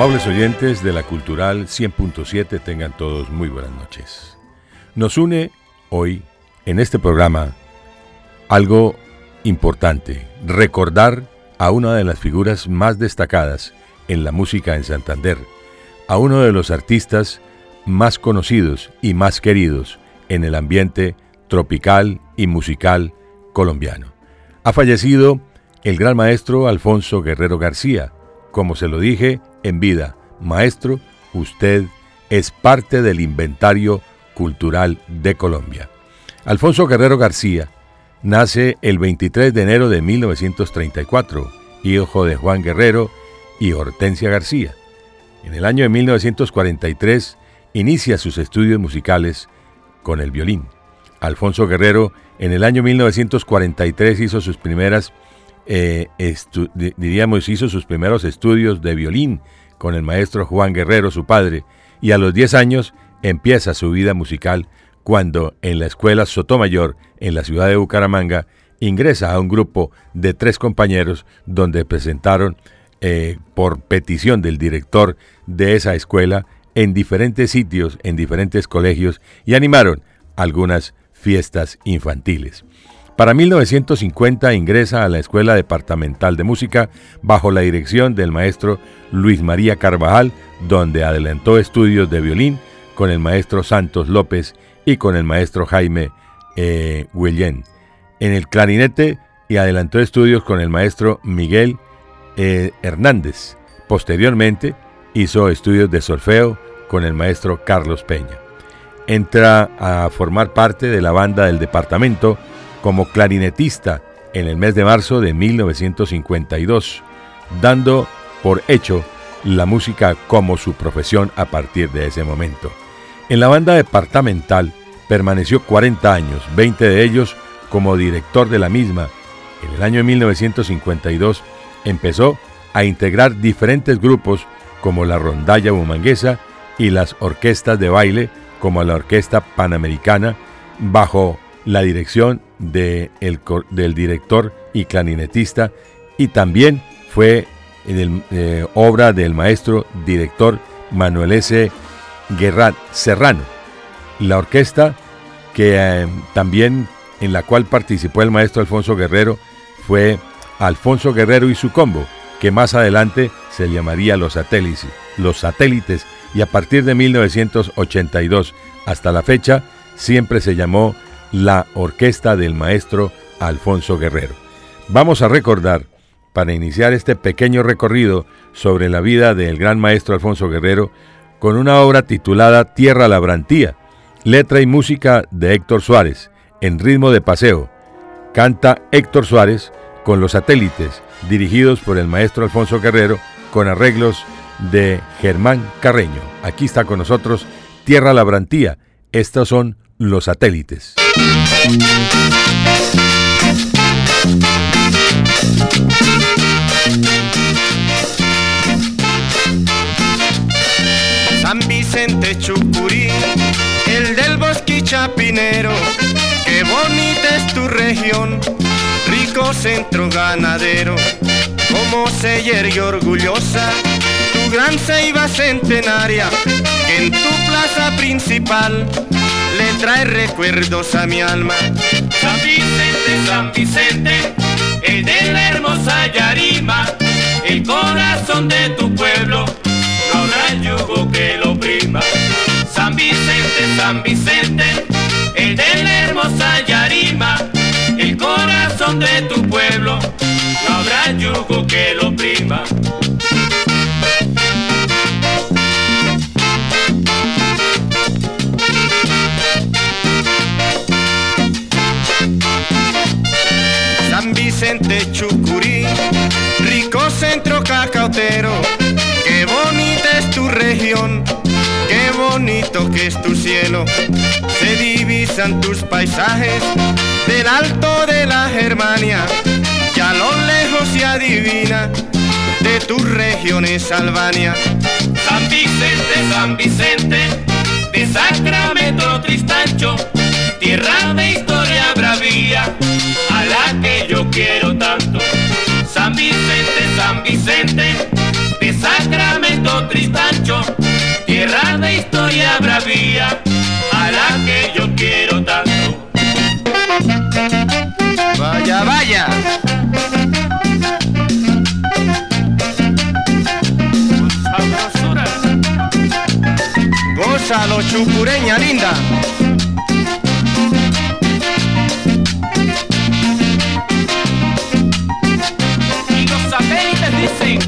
Amables oyentes de la Cultural 100.7, tengan todos muy buenas noches. Nos une hoy en este programa algo importante, recordar a una de las figuras más destacadas en la música en Santander, a uno de los artistas más conocidos y más queridos en el ambiente tropical y musical colombiano. Ha fallecido el gran maestro Alfonso Guerrero García, como se lo dije en vida, maestro, usted es parte del inventario cultural de Colombia. Alfonso Guerrero García nace el 23 de enero de 1934, hijo de Juan Guerrero y Hortensia García. En el año de 1943 inicia sus estudios musicales con el violín. Alfonso Guerrero en el año 1943 hizo sus primeras eh, diríamos, hizo sus primeros estudios de violín con el maestro Juan Guerrero, su padre, y a los 10 años empieza su vida musical cuando en la escuela Sotomayor, en la ciudad de Bucaramanga, ingresa a un grupo de tres compañeros donde presentaron, eh, por petición del director de esa escuela, en diferentes sitios, en diferentes colegios, y animaron algunas fiestas infantiles. Para 1950 ingresa a la Escuela Departamental de Música bajo la dirección del maestro Luis María Carvajal, donde adelantó estudios de violín con el maestro Santos López y con el maestro Jaime eh, En el clarinete y adelantó estudios con el maestro Miguel eh, Hernández. Posteriormente hizo estudios de solfeo con el maestro Carlos Peña. Entra a formar parte de la banda del departamento como clarinetista en el mes de marzo de 1952, dando por hecho la música como su profesión a partir de ese momento. En la banda departamental permaneció 40 años, 20 de ellos como director de la misma. En el año 1952 empezó a integrar diferentes grupos como la Rondalla Bumanguesa y las orquestas de baile como la Orquesta Panamericana bajo la dirección de del director y clarinetista y también fue en eh, obra del maestro director Manuel S. Guerrat Serrano. La orquesta que eh, también en la cual participó el maestro Alfonso Guerrero fue Alfonso Guerrero y su combo, que más adelante se llamaría Los Satélites, Los Satélites y a partir de 1982 hasta la fecha siempre se llamó la orquesta del maestro Alfonso Guerrero. Vamos a recordar, para iniciar este pequeño recorrido sobre la vida del gran maestro Alfonso Guerrero, con una obra titulada Tierra Labrantía, letra y música de Héctor Suárez, en ritmo de paseo. Canta Héctor Suárez con los satélites, dirigidos por el maestro Alfonso Guerrero, con arreglos de Germán Carreño. Aquí está con nosotros Tierra Labrantía. Estos son los satélites. Centro ganadero, como se y orgullosa tu gran ceiba centenaria, que en tu plaza principal le trae recuerdos a mi alma. San Vicente, San Vicente, el de la hermosa Yarima, el corazón de tu pueblo, no habrá yugo que lo prima. San Vicente, San Vicente, el de la hermosa de tu pueblo, no habrá yugo que lo prima. Vicente Chucurí, rico centro cacautero, qué bonita que es tu cielo, se divisan tus paisajes del alto de la Germania, ya lo lejos se adivina de tus regiones Albania. San Vicente, San Vicente, de Sacramento Tristancho, tierra de historia bravía, a la que yo quiero tanto. San Vicente, San Vicente, bravía, a la que yo quiero tanto. Vaya, vaya. Gózalo, chucureña linda. Y los satélites dicen,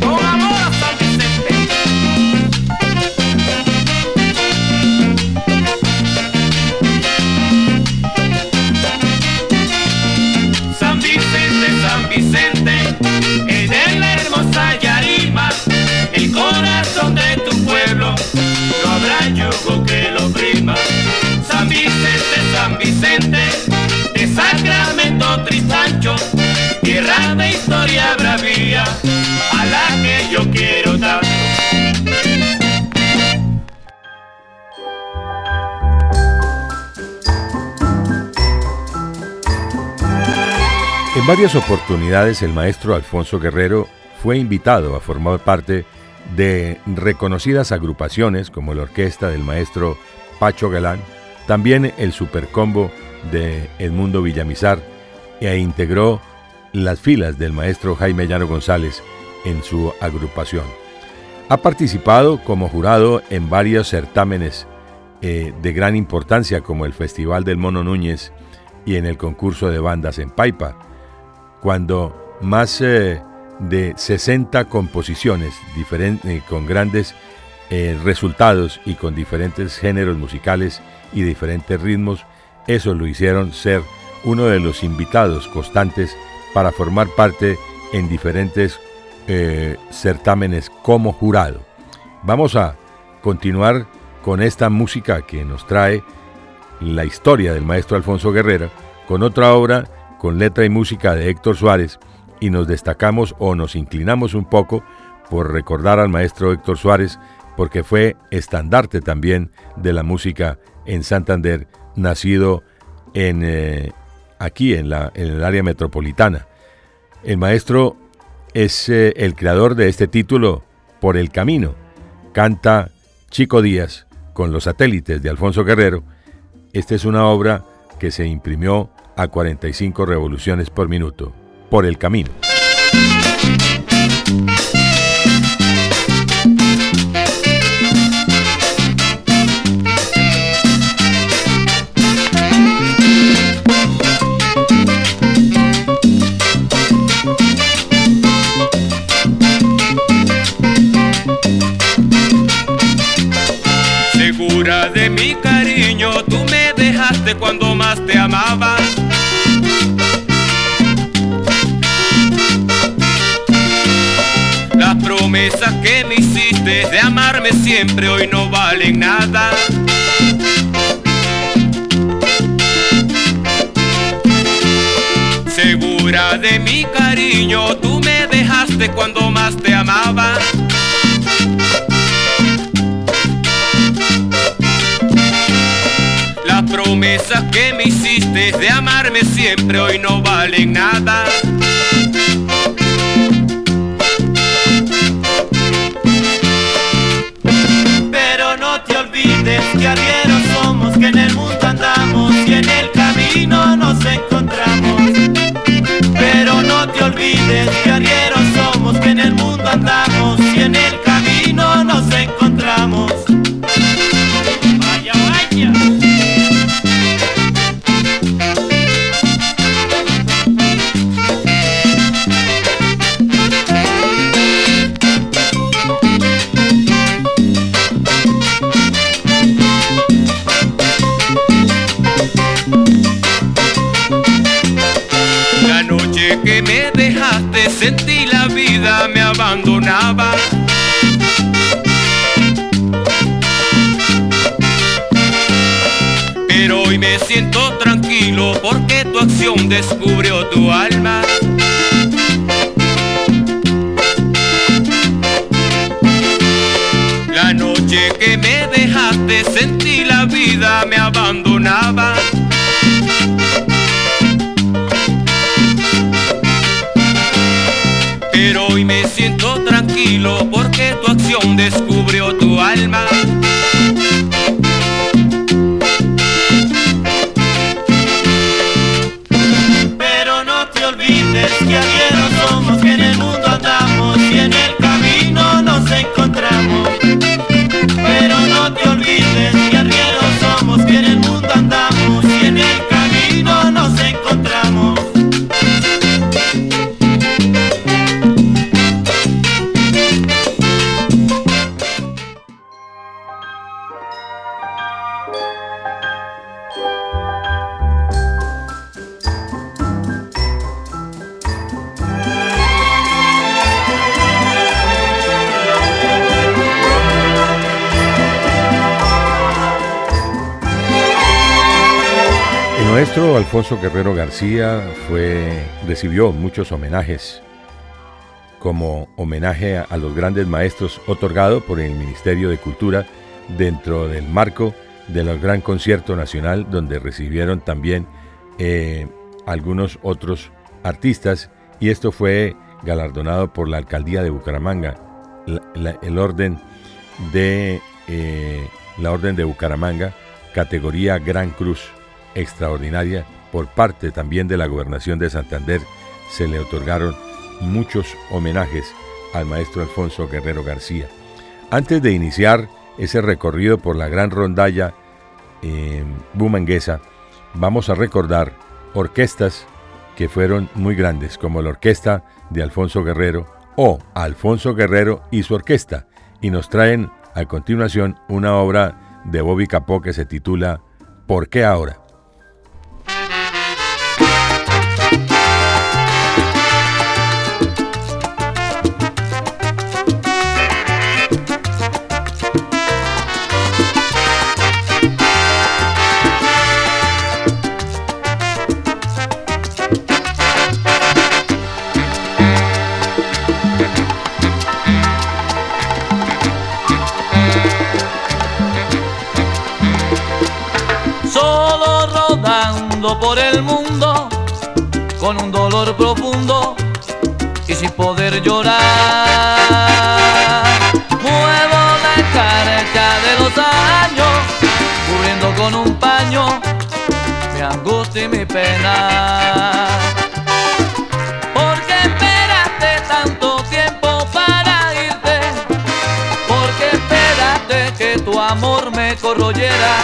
En varias oportunidades el maestro Alfonso Guerrero fue invitado a formar parte de reconocidas agrupaciones como la orquesta del maestro Pacho Galán, también el Supercombo de Edmundo Villamizar e integró las filas del maestro Jaime Llano González en su agrupación. Ha participado como jurado en varios certámenes eh, de gran importancia como el Festival del Mono Núñez y en el concurso de bandas en Paipa, cuando más eh, de 60 composiciones diferentes, con grandes eh, resultados y con diferentes géneros musicales y diferentes ritmos, eso lo hicieron ser uno de los invitados constantes para formar parte en diferentes eh, certámenes como jurado. Vamos a continuar con esta música que nos trae la historia del maestro Alfonso Guerrera, con otra obra con letra y música de Héctor Suárez, y nos destacamos o nos inclinamos un poco por recordar al maestro Héctor Suárez, porque fue estandarte también de la música en Santander, nacido en, eh, aquí en, la, en el área metropolitana. El maestro es eh, el creador de este título, Por el Camino. Canta Chico Díaz con los satélites de Alfonso Guerrero. Esta es una obra que se imprimió a 45 revoluciones por minuto. Por el camino. Segura de mi cariño, tú me dejaste cuando más te amaba. Promesas que me hiciste de amarme siempre hoy no valen nada. Segura de mi cariño, tú me dejaste cuando más te amaba. Las promesas que me hiciste de amarme siempre hoy no valen nada. Sentí la vida me abandonaba. Pero hoy me siento tranquilo porque tu acción descubrió tu alma. La noche que me dejaste sentí la vida me abandonaba. Descubrió tu alma. El maestro Alfonso Guerrero García fue, recibió muchos homenajes, como homenaje a, los grandes maestros otorgado por el Ministerio de Cultura dentro del marco del Gran Concierto Nacional, donde recibieron también eh, algunos otros artistas, y esto fue galardonado por la Alcaldía de Bucaramanga, el orden de eh, la Orden de Bucaramanga, categoría Gran Cruz extraordinaria por parte también de la Gobernación de Santander. Se le otorgaron muchos homenajes al maestro Alfonso Guerrero García. Antes de iniciar ese recorrido por la gran rondalla eh, bumanguesa, vamos a recordar orquestas que fueron muy grandes, como la orquesta de Alfonso Guerrero o Alfonso Guerrero y su orquesta, y nos traen a continuación una obra de Bobby Capó que se titula ¿Por qué ahora? Con un dolor profundo y sin poder llorar. Muevo la carga de los años, cubriendo con un paño mi angustia y mi pena. ¿Por qué esperaste tanto tiempo para irte? ¿Por qué esperaste que tu amor me corroyera?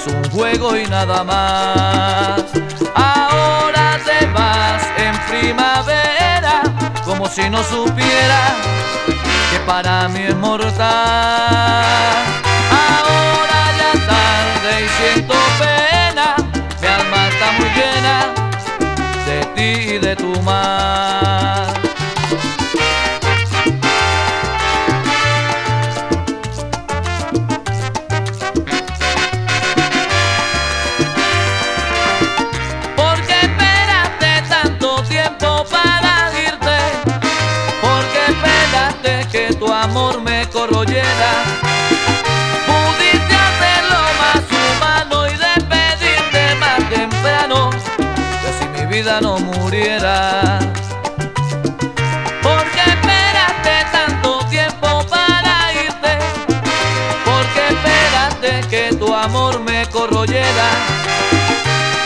Es un juego y nada más. Ahora te vas en primavera, como si no supiera que para mí es mortal. Ahora ya tarde y siento pena, mi alma está muy llena de ti y de tu mar. No muriera. ¿Por qué esperaste tanto tiempo para irte? ¿Por qué esperaste que tu amor me corroyera?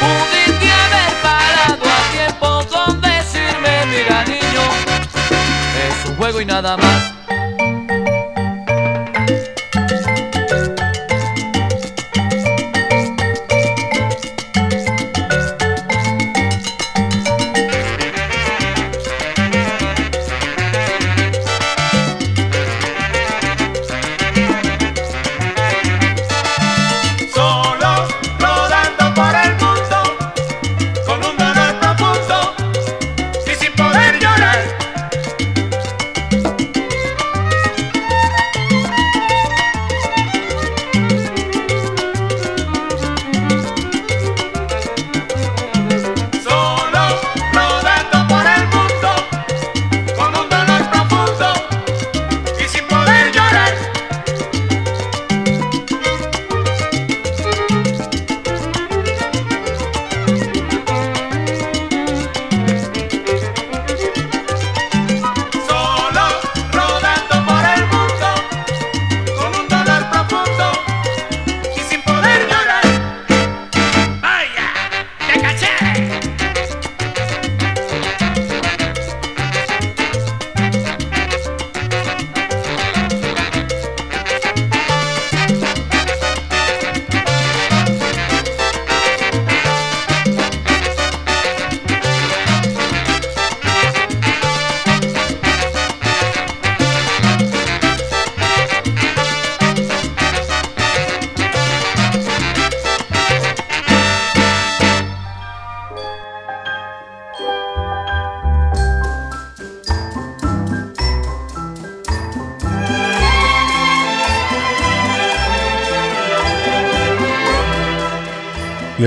Pudiste haber parado a tiempo con decirme, mira niño, es un juego y nada más.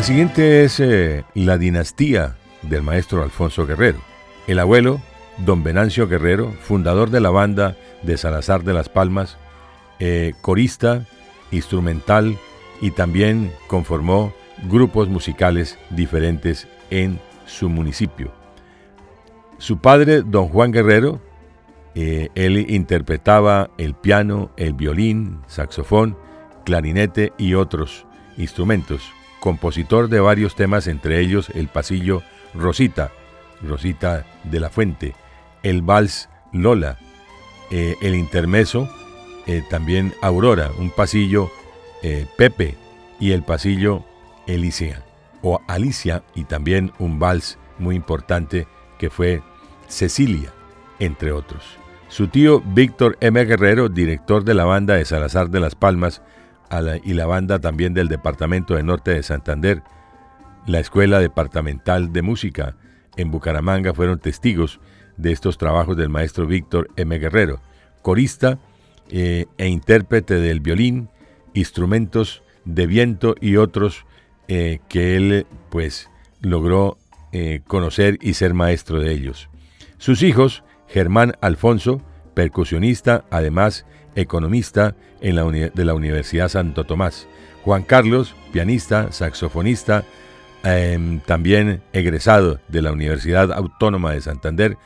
Siguiente es eh, la dinastía del maestro Alfonso Guerrero. El abuelo, don Venancio Guerrero, fundador de la banda de Salazar de las Palmas, eh, corista, instrumental y también conformó grupos musicales diferentes en su municipio. Su padre, don Juan Guerrero, eh, él interpretaba el piano, el violín, saxofón, clarinete y otros instrumentos compositor de varios temas, entre ellos el pasillo Rosita, Rosita de la Fuente, el vals Lola, eh, el intermeso, eh, también Aurora, un pasillo eh, Pepe y el pasillo Alicia, o Alicia y también un vals muy importante que fue Cecilia, entre otros. Su tío Víctor M. Guerrero, director de la banda de Salazar de las Palmas, y la banda también del Departamento de Norte de Santander, la Escuela Departamental de Música en Bucaramanga fueron testigos de estos trabajos del maestro Víctor M. Guerrero, corista eh, e intérprete del violín, instrumentos de viento y otros eh, que él pues logró eh, conocer y ser maestro de ellos. Sus hijos, Germán Alfonso, percusionista, además economista de la Universidad Santo Tomás. Juan Carlos, pianista, saxofonista, em, también egresado de la Universidad Autónoma de Santander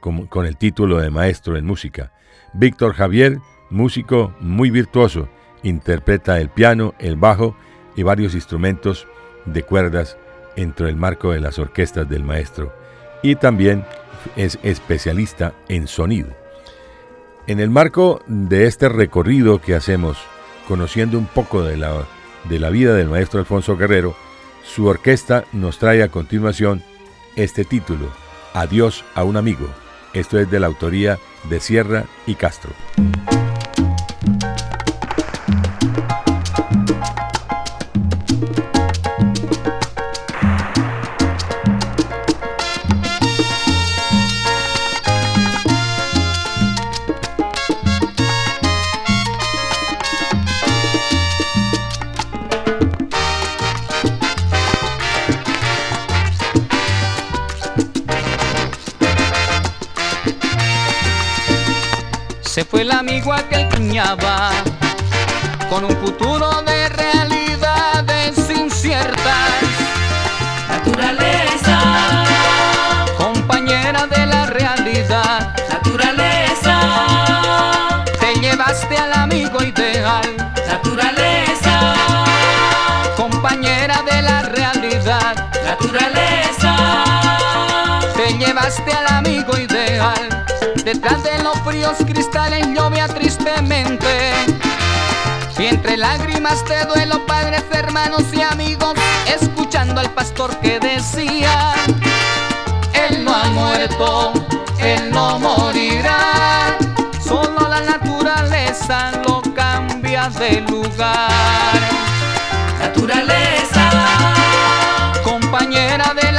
con, con el título de maestro en música. Víctor Javier, músico muy virtuoso, interpreta el piano, el bajo y varios instrumentos de cuerdas entre el marco de las orquestas del maestro. Y también es especialista en sonido. En el marco de este recorrido que hacemos, conociendo un poco de la, de la vida del maestro Alfonso Guerrero, su orquesta nos trae a continuación este título, Adiós a un amigo. Esto es de la autoría de Sierra y Castro. El aquel que cuñaba con un futuro fríos cristales llovía tristemente. Y entre lágrimas de duelo, padres, hermanos y amigos, escuchando al pastor que decía, Él no ha muerto, Él no morirá, solo la naturaleza lo cambia de lugar. Naturaleza, compañera de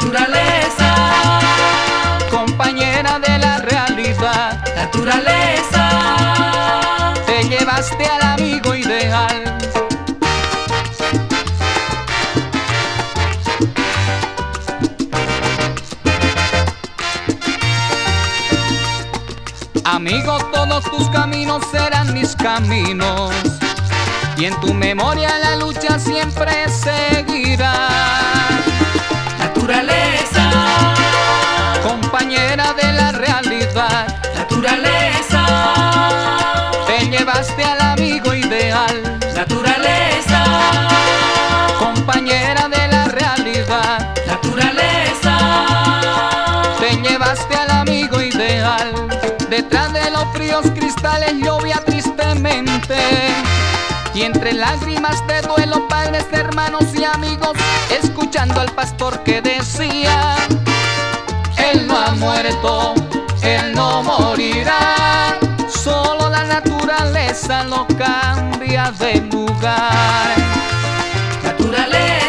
Naturaleza, compañera de la realidad. Naturaleza, te llevaste al amigo ideal. Amigo, todos tus caminos serán mis caminos y en tu memoria la lucha siempre seguirá. Te llevaste al amigo ideal. Naturaleza, compañera de la realidad. Naturaleza, te llevaste al amigo ideal. Detrás de los fríos cristales llovía tristemente y entre lágrimas de duelo, padres, hermanos y amigos, escuchando al pastor que decía, Él no ha muerto, Él no morirá, naturaleza lo cambia de lugar. Naturaleza,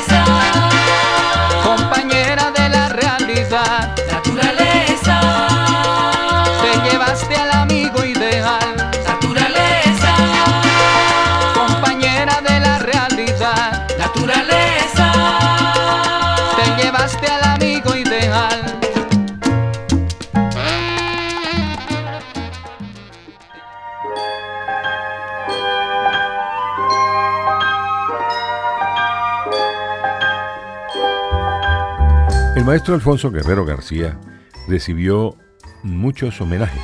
maestro Alfonso Guerrero García recibió muchos homenajes.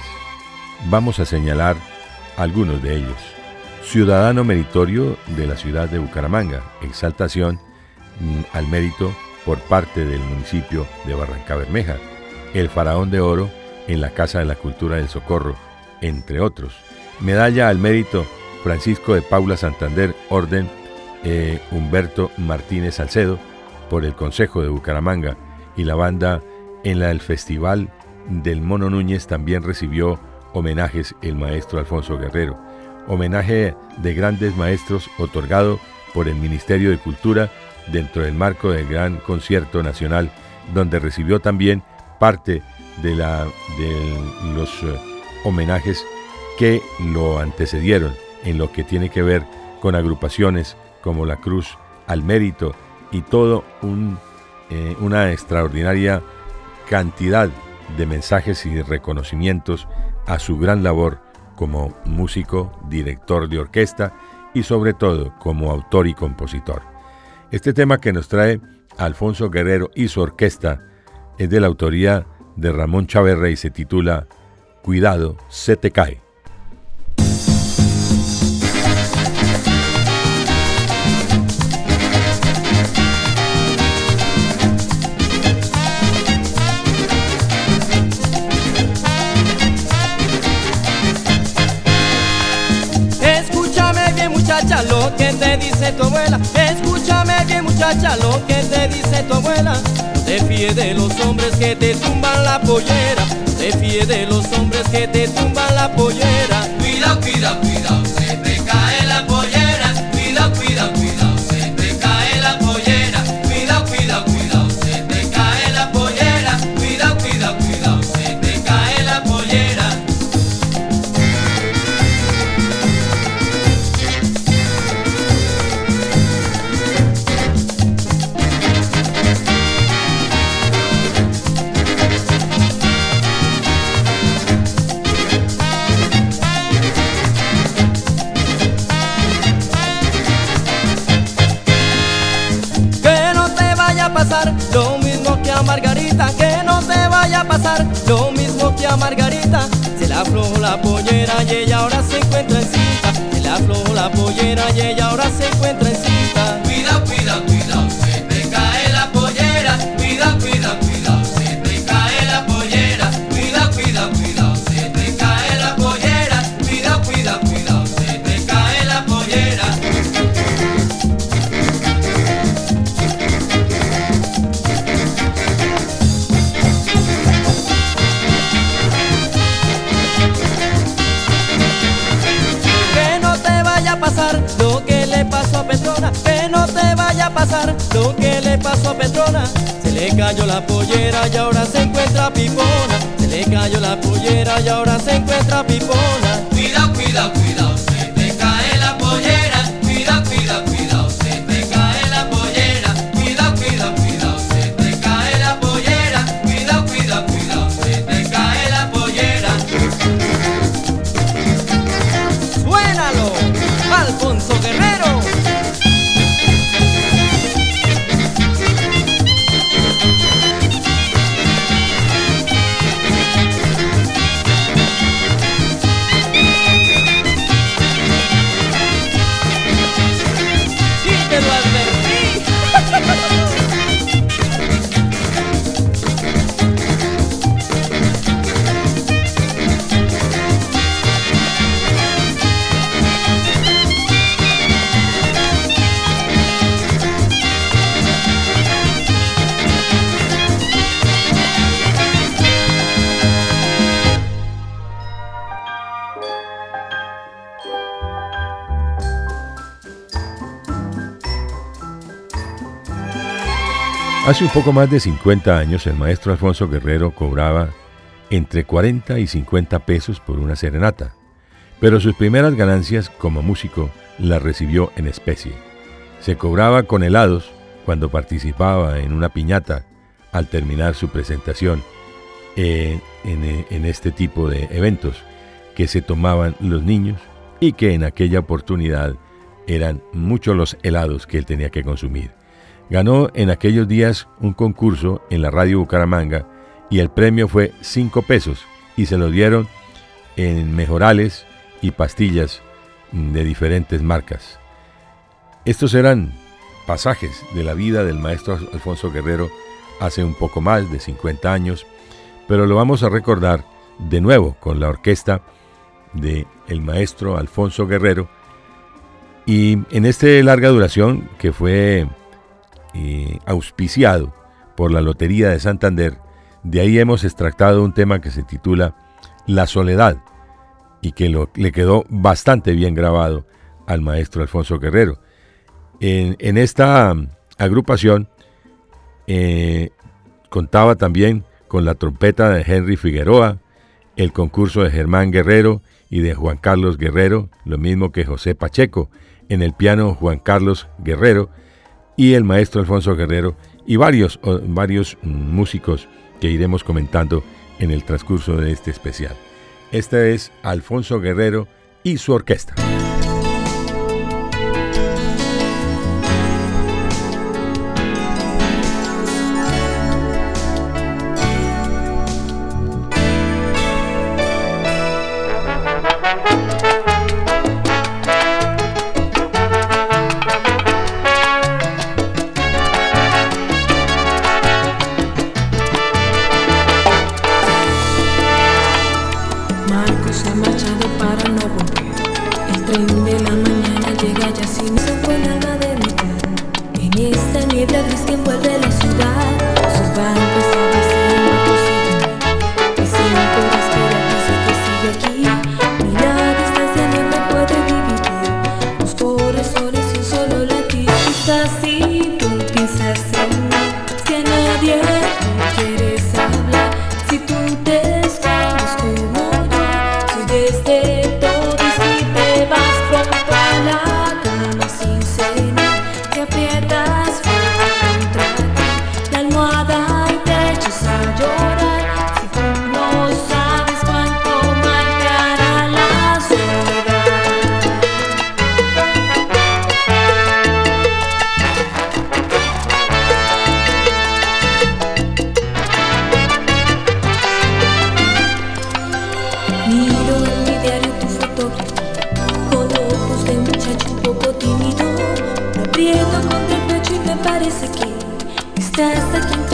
Vamos a señalar algunos de ellos. Ciudadano meritorio de la ciudad de Bucaramanga, exaltación mm, al mérito por parte del municipio de Barranca Bermeja, el faraón de oro en la Casa de la Cultura del Socorro, entre otros. Medalla al mérito Francisco de Paula Santander, Orden eh, Humberto Martínez Salcedo, por el Consejo de Bucaramanga y la banda en la del Festival del Mono Núñez también recibió homenajes el maestro Alfonso Guerrero. Homenaje de grandes maestros otorgado por el Ministerio de Cultura dentro del marco del Gran Concierto Nacional, donde recibió también parte de, la, de los eh, homenajes que lo antecedieron en lo que tiene que ver con agrupaciones como la Cruz al Mérito y todo un, eh, una extraordinaria cantidad de mensajes y reconocimientos a su gran labor como músico, director de orquesta y sobre todo como autor y compositor. Este tema que nos trae Alfonso Guerrero y su orquesta es de la autoría de Ramón Chaverra y se titula Cuidado, se te cae. Lo que te dice tu abuela. Escúchame bien muchacha lo que te dice tu abuela. No te fíes de los hombres que te tumban la pollera. No te fíes de los hombres que te tumban la pollera. Cuidado, cuidado, cuidado, lo mismo que a Margarita Se le aflojó la pollera y ella ahora se encuentra en cinta Se le aflojó la pollera y ella ahora se encuentra en pasar lo que le pasó a Petrona. Se le cayó la pollera y ahora se encuentra pipona. Se le cayó la pollera y ahora se encuentra pipona Hace un poco más de 50 años el maestro Alfonso Guerrero cobraba entre 40 y 50 pesos por una serenata, pero sus primeras ganancias como músico las recibió en especie. Se cobraba con helados cuando participaba en una piñata al terminar su presentación en, en este tipo de eventos que se tomaban los niños y que en aquella oportunidad eran muchos los helados que él tenía que consumir. Ganó en aquellos días un concurso en la radio Bucaramanga y el premio fue 5 pesos y se lo dieron en mejorales y pastillas de diferentes marcas. Estos eran pasajes de la vida del maestro Alfonso Guerrero hace un poco más de 50 años, pero lo vamos a recordar de nuevo con la orquesta de el maestro Alfonso Guerrero y en este larga duración que fue eh, auspiciado por la Lotería de Santander, de ahí hemos extractado un tema que se titula La Soledad y que le quedó bastante bien grabado al maestro Alfonso Guerrero. En, esta um, agrupación eh, contaba también con la trompeta de Henry Figueroa, el concurso de Germán Guerrero y de Juan Carlos Guerrero, lo mismo que José Pacheco, en el piano Juan Carlos Guerrero y el maestro Alfonso Guerrero y varios, varios músicos que iremos comentando en el transcurso de este especial. Este es Alfonso Guerrero y su orquesta. Dance again.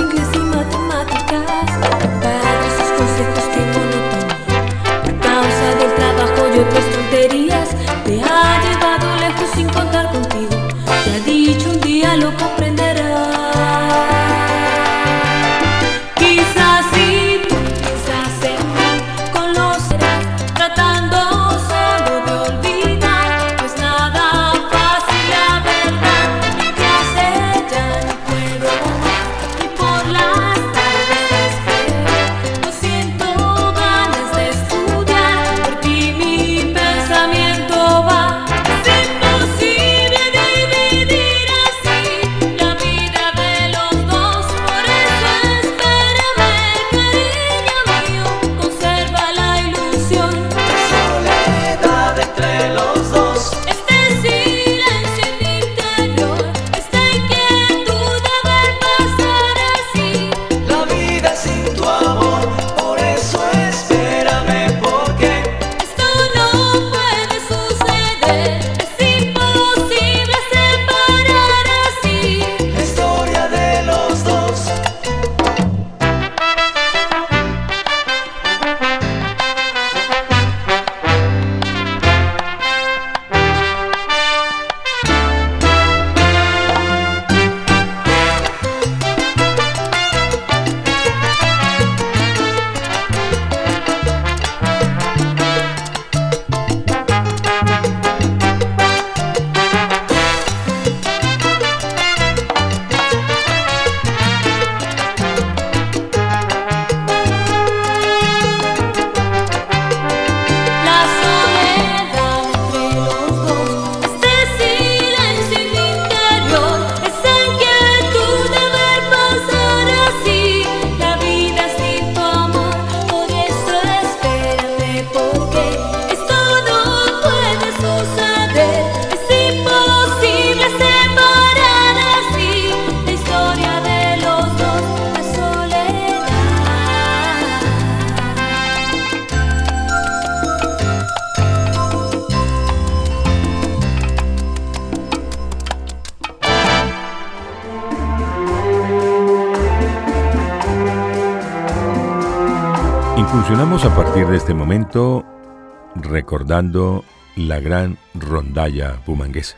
La gran rondalla bumanguesa.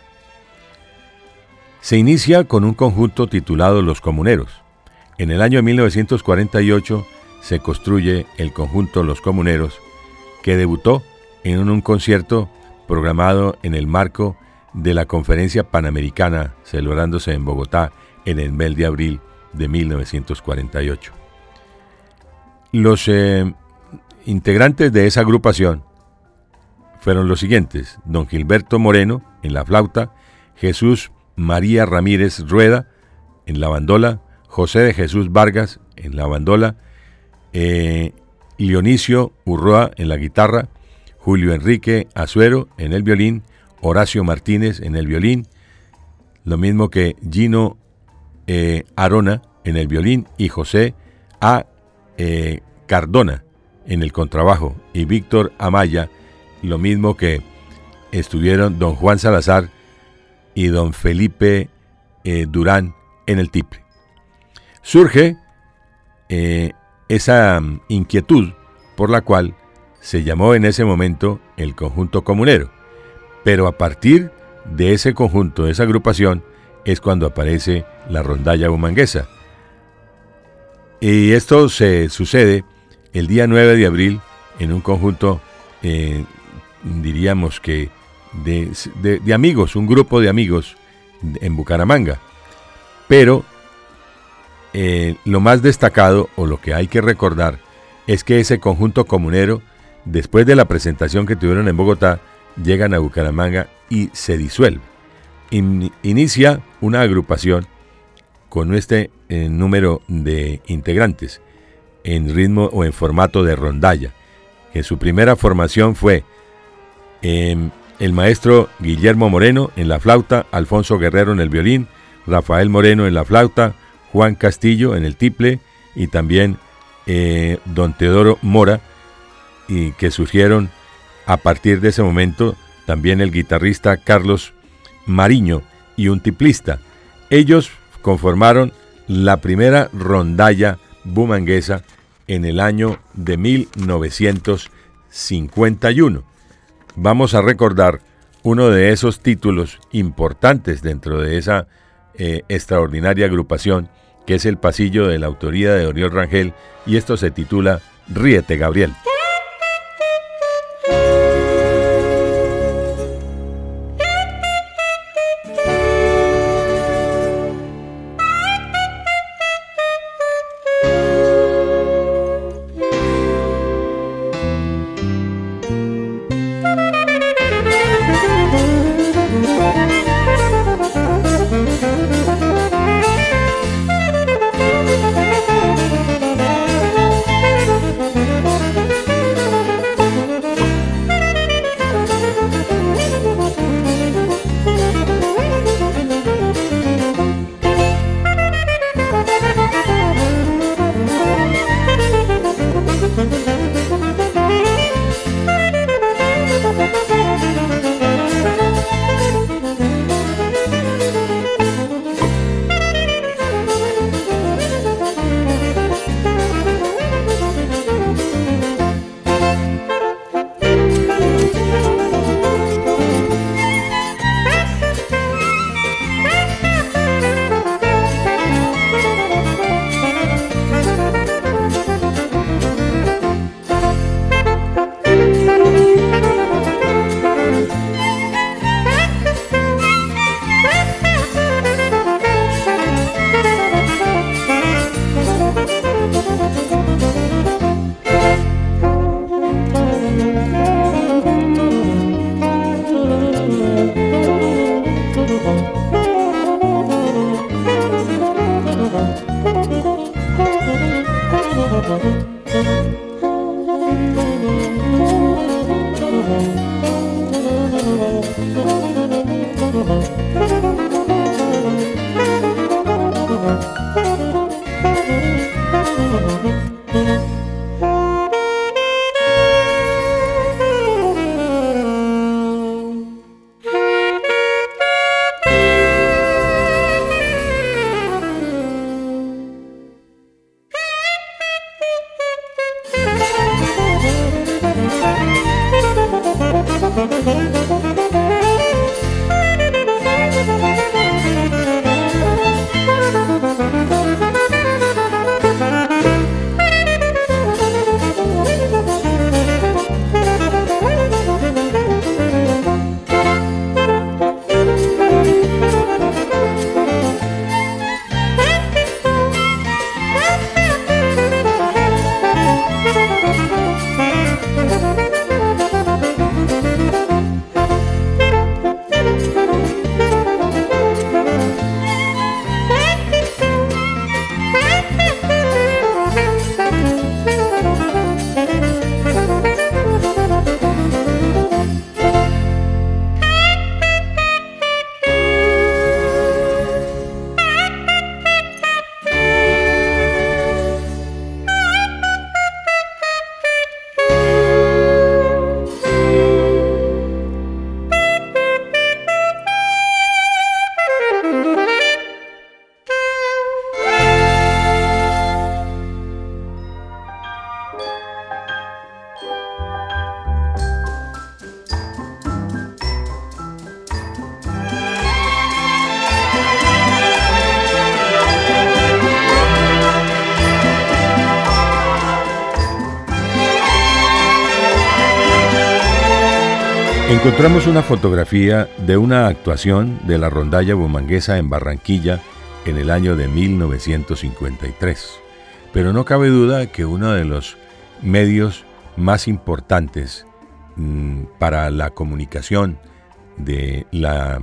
Se inicia con un conjunto titulado Los Comuneros. En el año 1948 se construye el conjunto Los Comuneros, que debutó en un concierto programado en el marco de la Conferencia Panamericana celebrándose en Bogotá en el mes de abril de 1948. Los eh, integrantes de esa agrupación fueron los siguientes, don Gilberto Moreno en la flauta, Jesús María Ramírez Rueda en la bandola, José de Jesús Vargas en la bandola, eh, Leonicio Urroa en la guitarra, Julio Enrique Azuero en el violín, Horacio Martínez en el violín, lo mismo que Gino eh, Arona en el violín. Y José A. Eh, Cardona en el contrabajo. Y Víctor Amaya, lo mismo que estuvieron don Juan Salazar y don Felipe eh, Durán en el tiple. Surge esa mm, inquietud por la cual se llamó en ese momento el conjunto comunero, pero a partir de ese conjunto, de esa agrupación, es cuando aparece la rondalla bumanguesa. Y esto se sucede el día 9 de abril en un conjunto, eh, diríamos que de, amigos, un grupo de amigos en Bucaramanga. Pero eh, lo más destacado o lo que hay que recordar es que ese conjunto comunero, después de la presentación que tuvieron en Bogotá, llegan a Bucaramanga y se disuelve. inicia una agrupación con este eh, número de integrantes en ritmo o en formato de rondalla. En su primera formación fue em, el maestro Guillermo Moreno en la flauta, Alfonso Guerrero en el violín, Rafael Moreno en la flauta, Juan Castillo en el tiple y también eh, don Teodoro Mora, y que surgieron a partir de ese momento también el guitarrista Carlos Mariño y un tiplista. Ellos conformaron la primera rondalla bumanguesa en el año de 1951. Vamos a recordar uno de esos títulos importantes dentro de esa eh, extraordinaria agrupación, que es el pasillo de la autoría de Oriol Rangel, y esto se titula Ríete, Gabriel. Encontramos una fotografía de una actuación de la rondalla bumanguesa en Barranquilla en el año de 1953. Pero no cabe duda que uno de los medios más importantes mm, para la comunicación de la,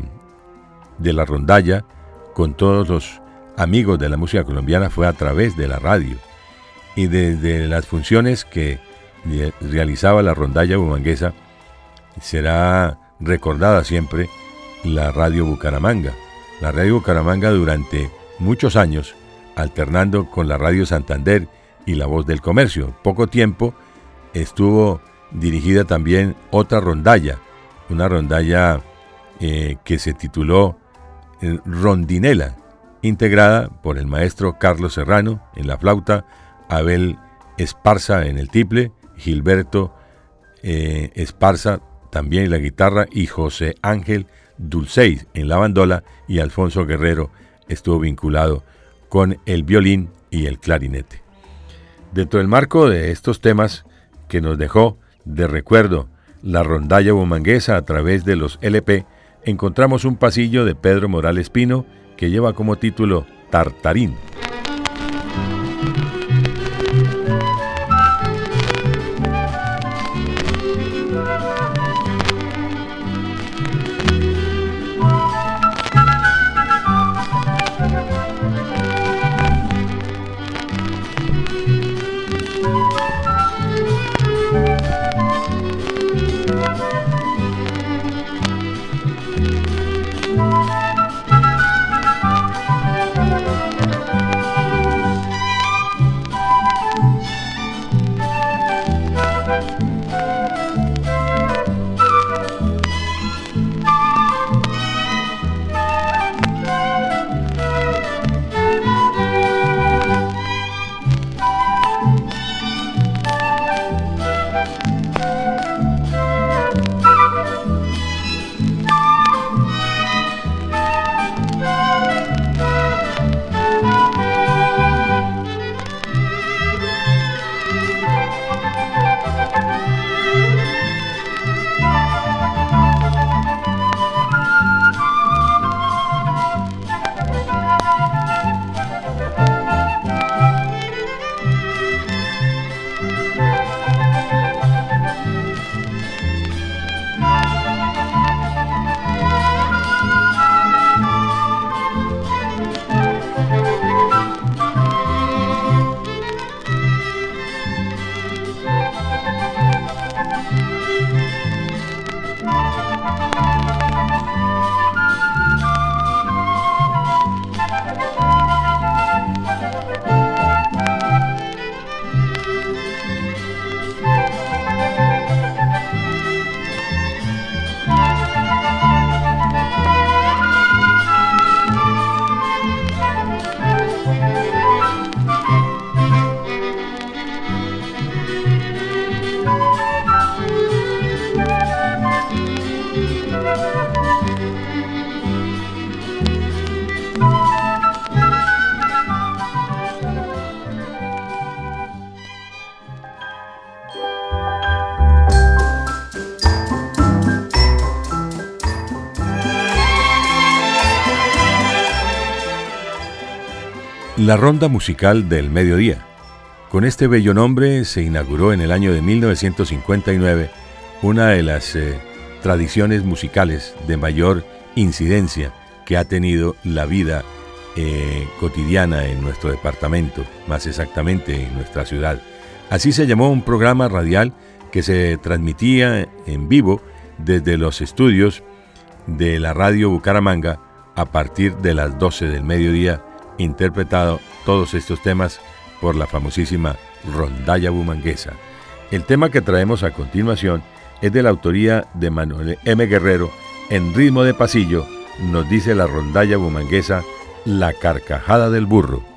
de la rondalla con todos los amigos de la música colombiana fue a través de la radio. Y desde las funciones que realizaba la rondalla bumanguesa, será recordada siempre la radio Bucaramanga. La radio Bucaramanga durante muchos años, alternando con la radio Santander y la voz del comercio. Poco tiempo estuvo dirigida también otra rondalla, una rondalla eh, que se tituló eh, Rondinela, integrada por el maestro Carlos Serrano en la flauta, Abel Esparza en el tiple, Gilberto eh, Esparza también la guitarra y José Ángel Dulceis en la bandola y Alfonso Guerrero estuvo vinculado con el violín y el clarinete. Dentro del marco de estos temas que nos dejó de recuerdo la rondalla bumanguesa a través de los LP, encontramos un pasillo de Pedro Morales Pino que lleva como título Tartarín. La Ronda Musical del Mediodía. Con este bello nombre se inauguró en el año de 1959 una de las eh, tradiciones musicales de mayor incidencia que ha tenido la vida eh, cotidiana en nuestro departamento, más exactamente en nuestra ciudad. Así se llamó un programa radial que se transmitía en vivo desde los estudios de la radio Bucaramanga a partir de las 12 del mediodía interpretado todos estos temas por la famosísima Rondalla Bumanguesa. El tema que traemos a continuación es de la autoría de Manuel M. Guerrero en ritmo de pasillo, nos dice la Rondalla Bumanguesa, La carcajada del burro.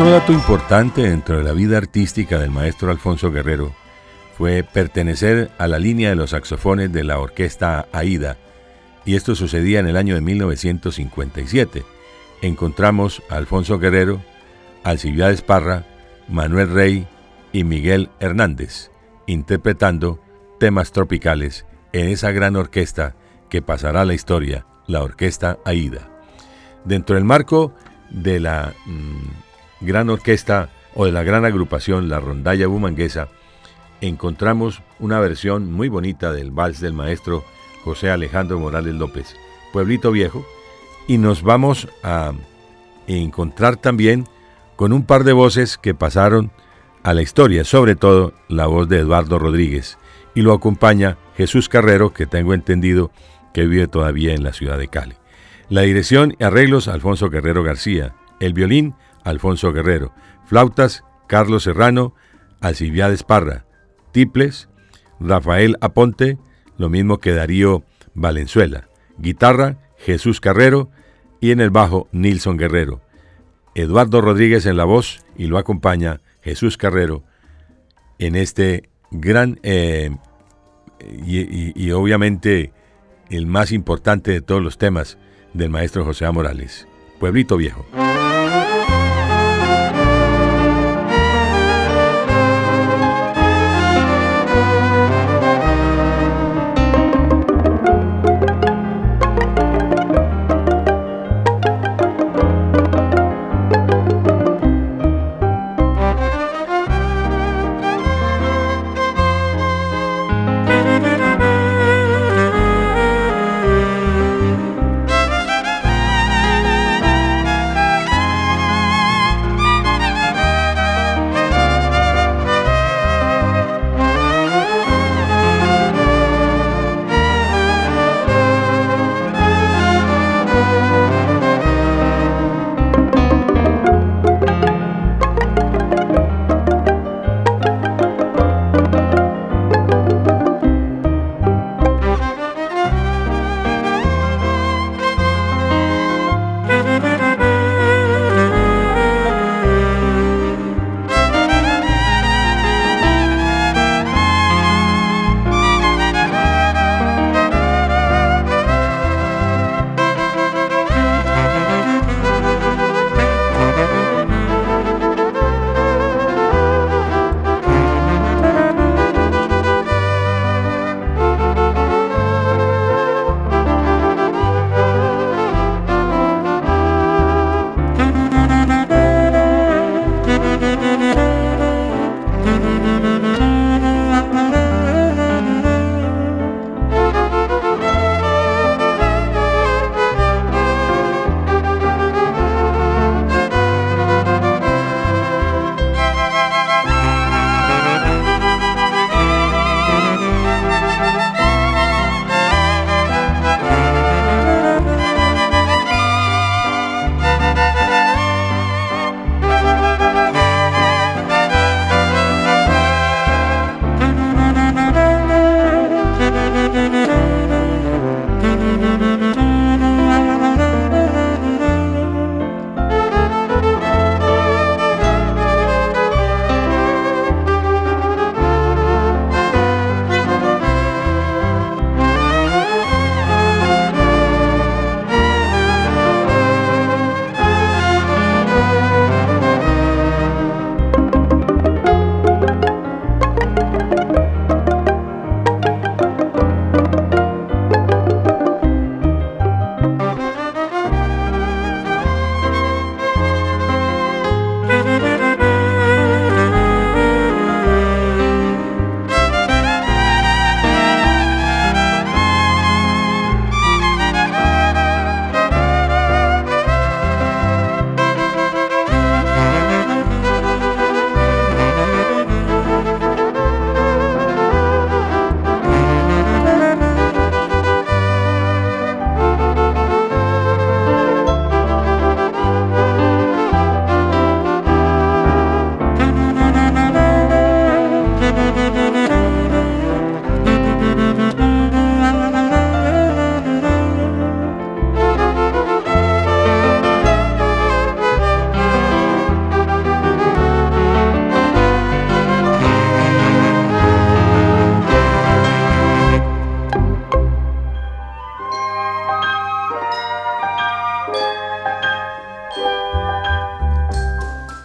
Otro dato importante dentro de la vida artística del maestro Alfonso Guerrero fue pertenecer a la línea de los saxofones de la orquesta Aida, y esto sucedía en el año de 1957. Encontramos a Alfonso Guerrero, Alcibiades Parra, Manuel Rey y Miguel Hernández, interpretando temas tropicales en esa gran orquesta que pasará a la historia, la Orquesta Aida. Dentro del marco de la mm, gran orquesta o de la gran agrupación La Rondalla Bumanguesa, encontramos una versión muy bonita del vals del maestro José Alejandro Morales López, Pueblito Viejo, y nos vamos a encontrar también con un par de voces que pasaron a la historia, sobre todo la voz de Eduardo Rodríguez, y lo acompaña Jesús Carrero, que tengo entendido que vive todavía en la ciudad de Cali. La dirección y arreglos, Alfonso Guerrero García. El violín, Alfonso Guerrero. Flautas, Carlos Serrano, Alcibiades Parra. Tiples, Rafael Aponte, lo mismo que Darío Valenzuela. Guitarra, Jesús Carrero y en el bajo, Nilson Guerrero. Eduardo Rodríguez en la voz y lo acompaña Jesús Carrero en este gran eh, y, obviamente el más importante de todos los temas del maestro José A. Morales, Pueblito Viejo.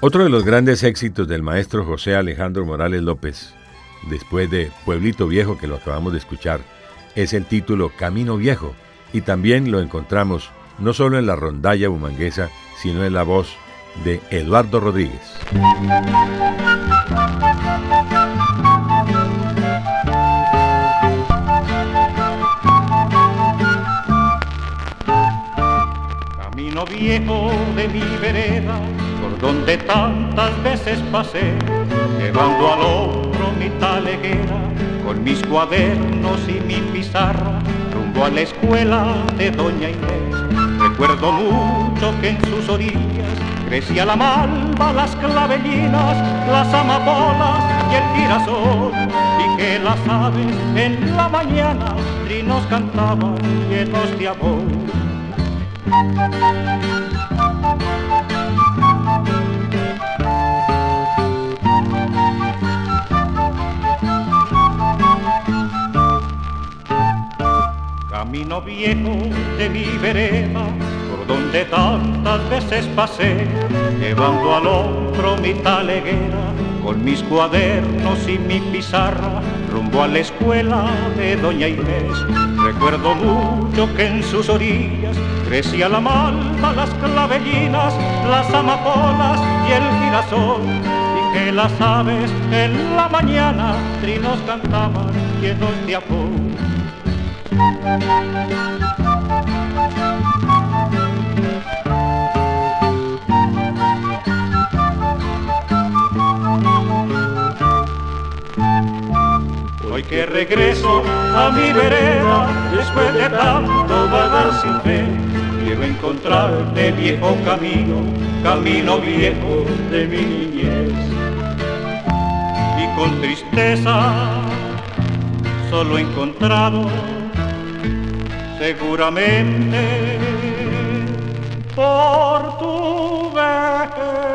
Otro de los grandes éxitos del maestro José Alejandro Morales López, después de Pueblito Viejo que lo acabamos de escuchar, es el título Camino Viejo y también lo encontramos no solo en la rondalla bumanguesa, sino en la voz de Eduardo Rodríguez. Camino viejo de mi vereda, donde tantas veces pasé, llevando al hombro mi taleguera, con mis cuadernos y mi pizarra, rumbo a la escuela de Doña Inés. Recuerdo mucho que en sus orillas crecía la malva, las clavellinas, las amapolas y el girasol, y que las aves en la mañana trinos cantaban llenos de amor. Camino viejo de mi vereda, por donde tantas veces pasé, llevando al hombro mi taleguera, con mis cuadernos y mi pizarra, rumbo a la escuela de Doña Inés. Recuerdo mucho que en sus orillas crecía la malva, las clavellinas, las amapolas y el girasol, y que las aves en la mañana trinos cantaban llenos de amor. Hoy que regreso a mi vereda, después de tanto vagar sin fe, quiero encontrarte viejo camino, camino viejo de mi niñez. Y con tristeza solo he encontrado, seguramente, por tu vejez.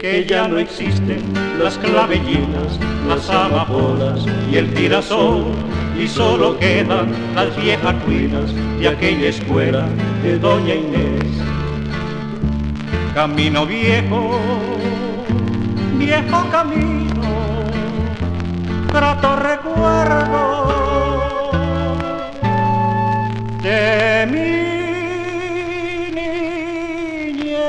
que ya no existen las clavellinas, las amapolas y el tirasol, y solo quedan las viejas ruinas de aquella escuela de Doña Inés. Camino viejo, viejo camino, grato recuerdo de mi niñez.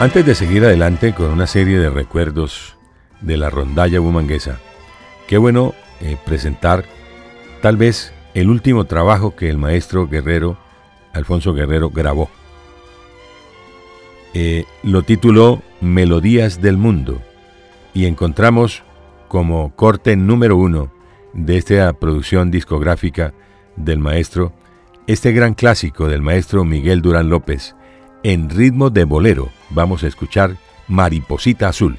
Antes de seguir adelante con una serie de recuerdos de la rondalla bumanguesa, qué bueno eh, presentar tal vez el último trabajo que el maestro Guerrero, Alfonso Guerrero, grabó. Eh, lo tituló Melodías del Mundo y encontramos como corte número uno de esta producción discográfica del maestro este gran clásico del maestro Miguel Durán López, en ritmo de bolero. Vamos a escuchar Mariposita Azul.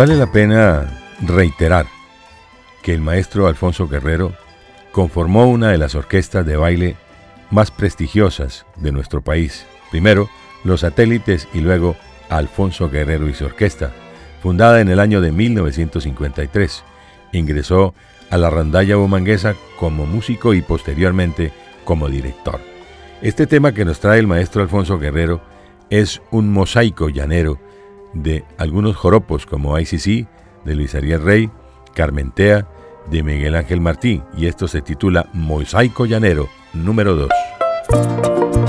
Vale la pena reiterar que el maestro Alfonso Guerrero conformó una de las orquestas de baile más prestigiosas de nuestro país. Primero, Los Satélites y luego Alfonso Guerrero y su orquesta, fundada en el año de 1953. Ingresó a la rondalla bumanguesa como músico y posteriormente como director. Este tema que nos trae el maestro Alfonso Guerrero es un mosaico llanero de algunos joropos como ICC, de Luis Ariel Rey, Carmentea, de Miguel Ángel Martín, y esto se titula Mosaico Llanero número 2.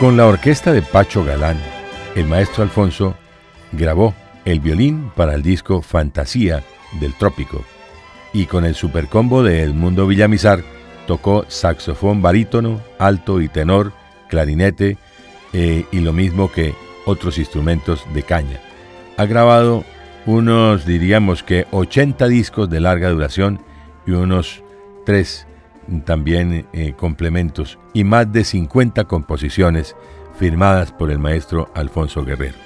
Con la orquesta de Pacho Galán, el maestro Alfonso grabó el violín para el disco Fantasía del Trópico y con el supercombo de Edmundo Villamizar tocó saxofón barítono, alto y tenor, clarinete eh, y lo mismo que otros instrumentos de caña. Ha grabado unos, diríamos que 80 discos de larga duración y unos 3 también eh, complementos y más de 50 composiciones firmadas por el maestro Alfonso Guerrero.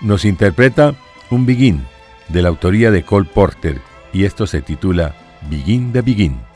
Nos interpreta un Begin de la autoría de Cole Porter y esto se titula Begin the Begin.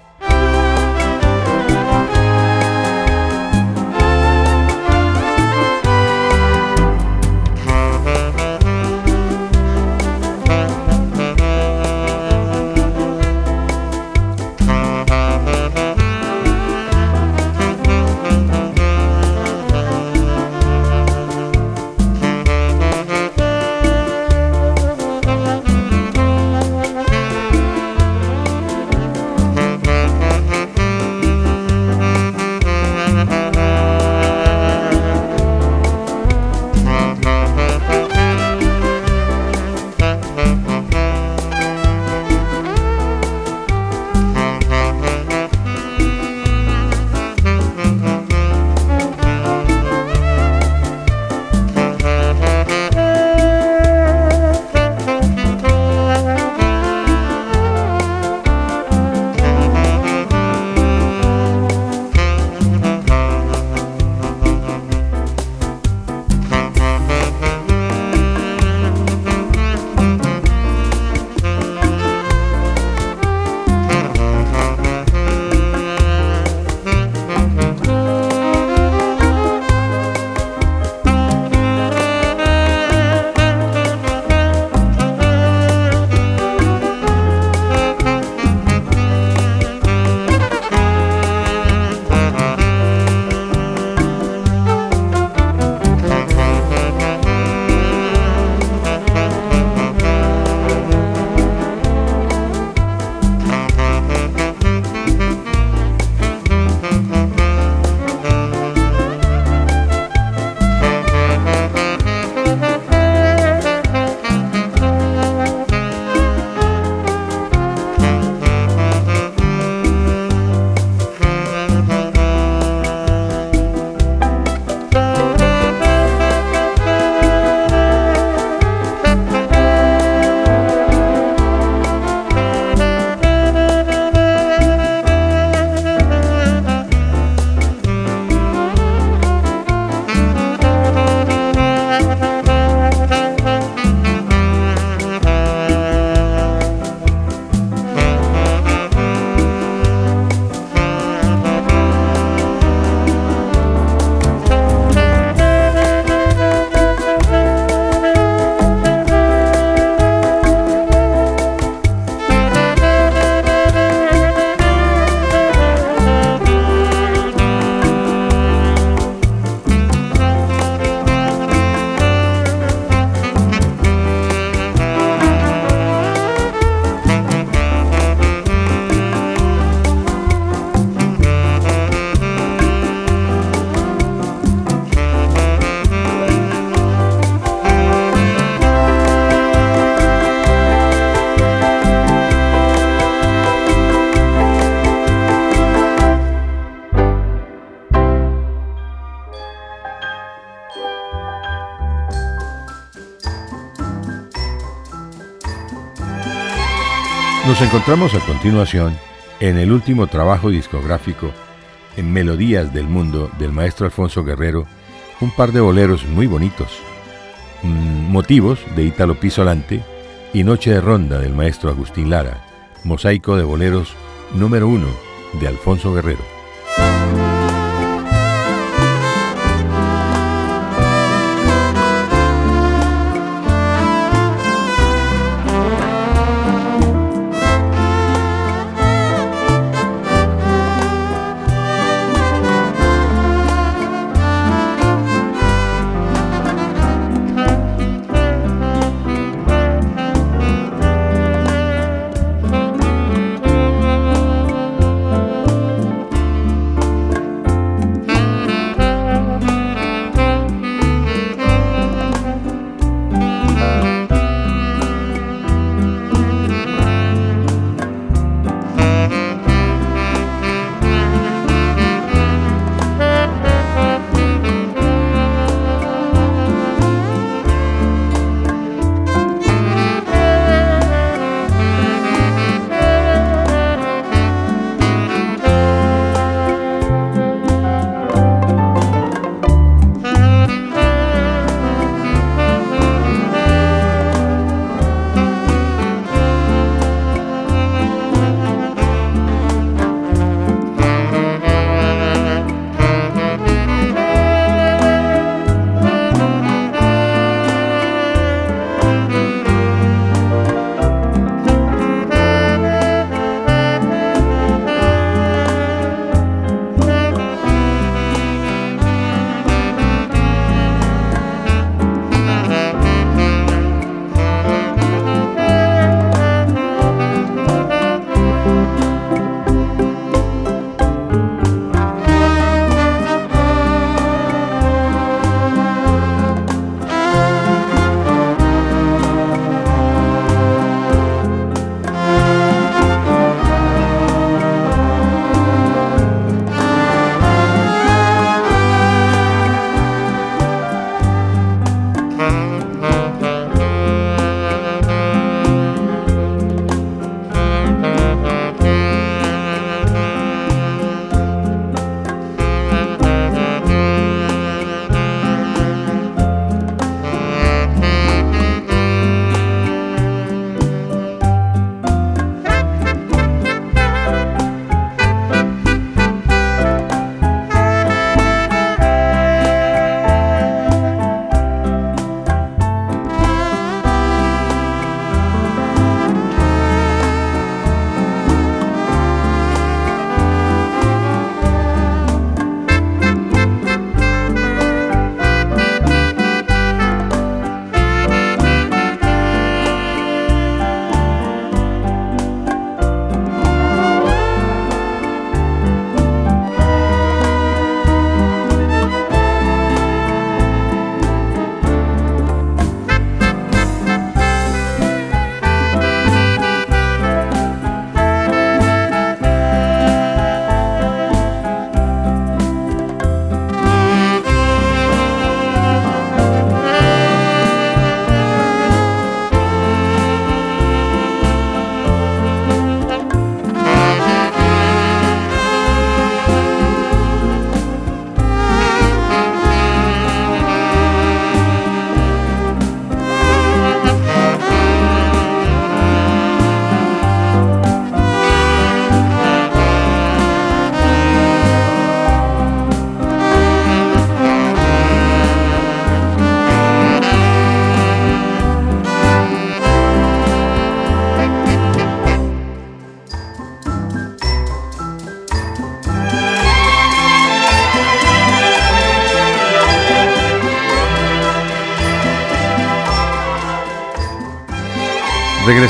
Nos encontramos a continuación en el último trabajo discográfico en Melodías del Mundo del maestro Alfonso Guerrero, un par de boleros muy bonitos, mm, Motivos de Ítalo Pisolante y Noche de Ronda del maestro Agustín Lara, mosaico de boleros número uno de Alfonso Guerrero.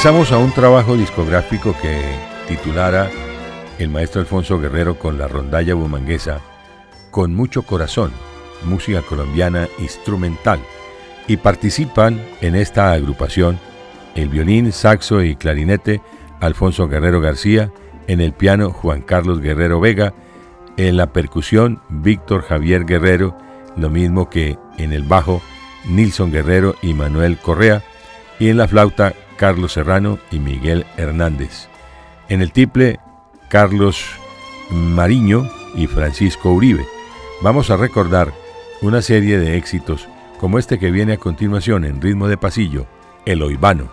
Regresamos a un trabajo discográfico que titulara el maestro Alfonso Guerrero con la rondalla bumanguesa Con mucho corazón, música colombiana instrumental, y participan en esta agrupación el violín, saxo y clarinete Alfonso Guerrero García, en el piano Juan Carlos Guerrero Vega, en la percusión Víctor Javier Guerrero, lo mismo que en el bajo Nilson Guerrero y Manuel Correa, y en la flauta Carlos Serrano y Miguel Hernández. En el tiple, Carlos Mariño y Francisco Uribe. Vamos a recordar una serie de éxitos como este que viene a continuación en ritmo de pasillo, El Oibano.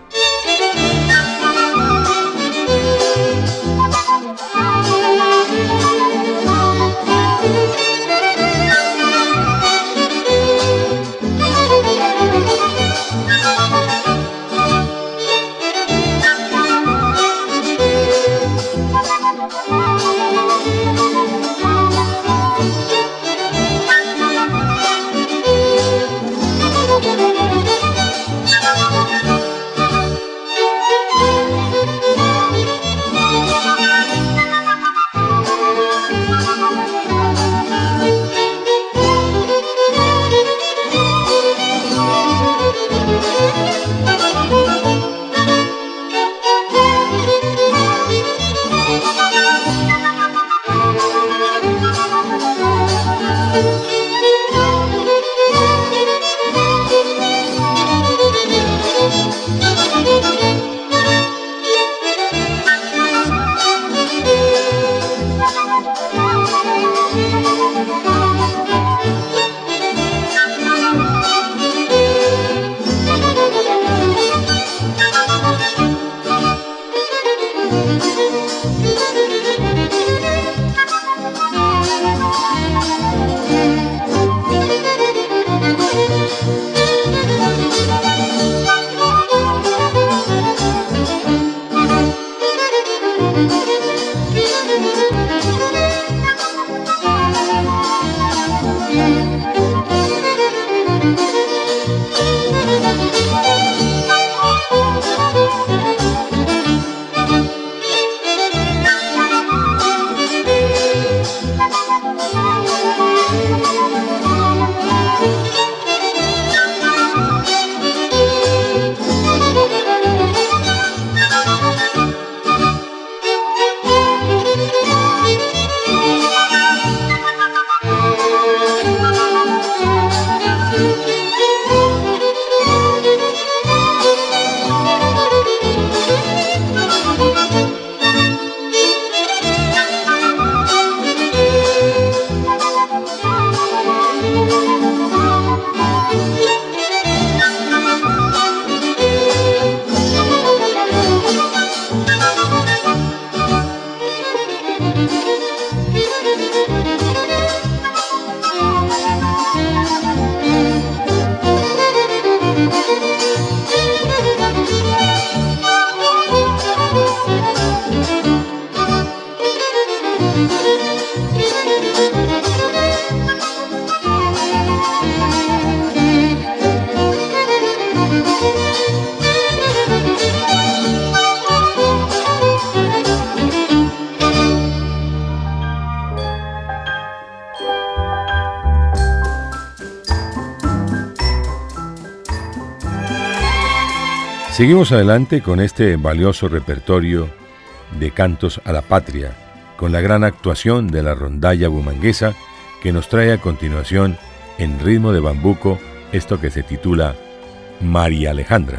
Seguimos adelante con este valioso repertorio de cantos a la patria, con la gran actuación de la rondalla bumanguesa que nos trae a continuación en ritmo de bambuco esto que se titula María Alejandra.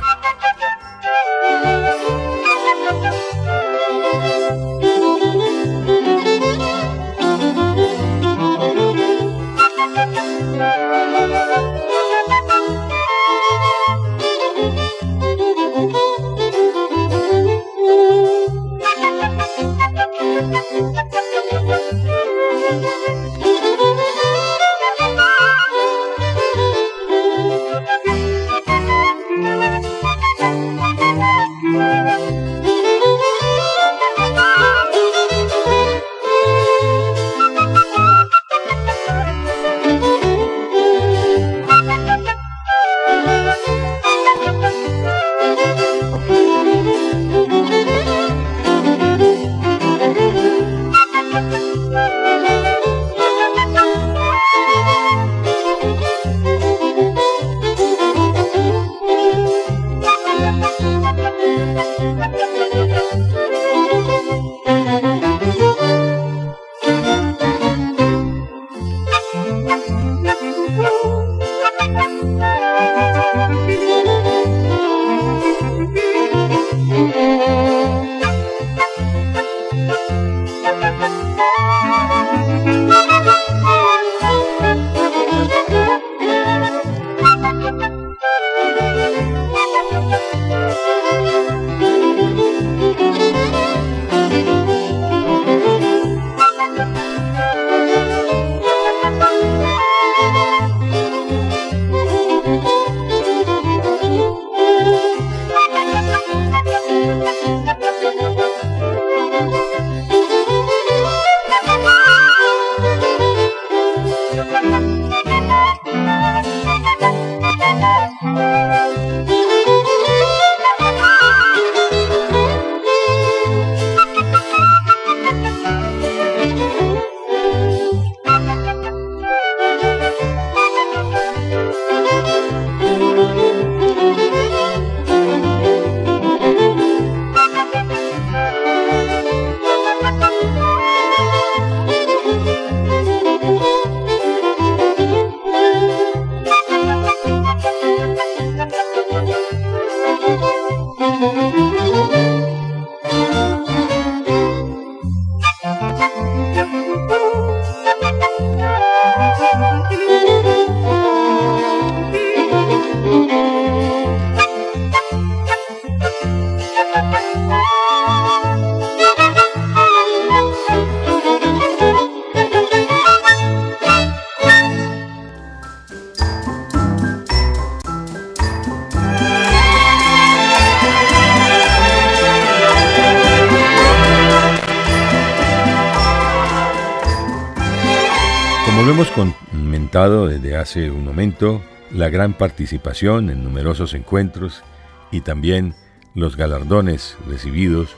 Un momento, la gran participación en numerosos encuentros y también los galardones recibidos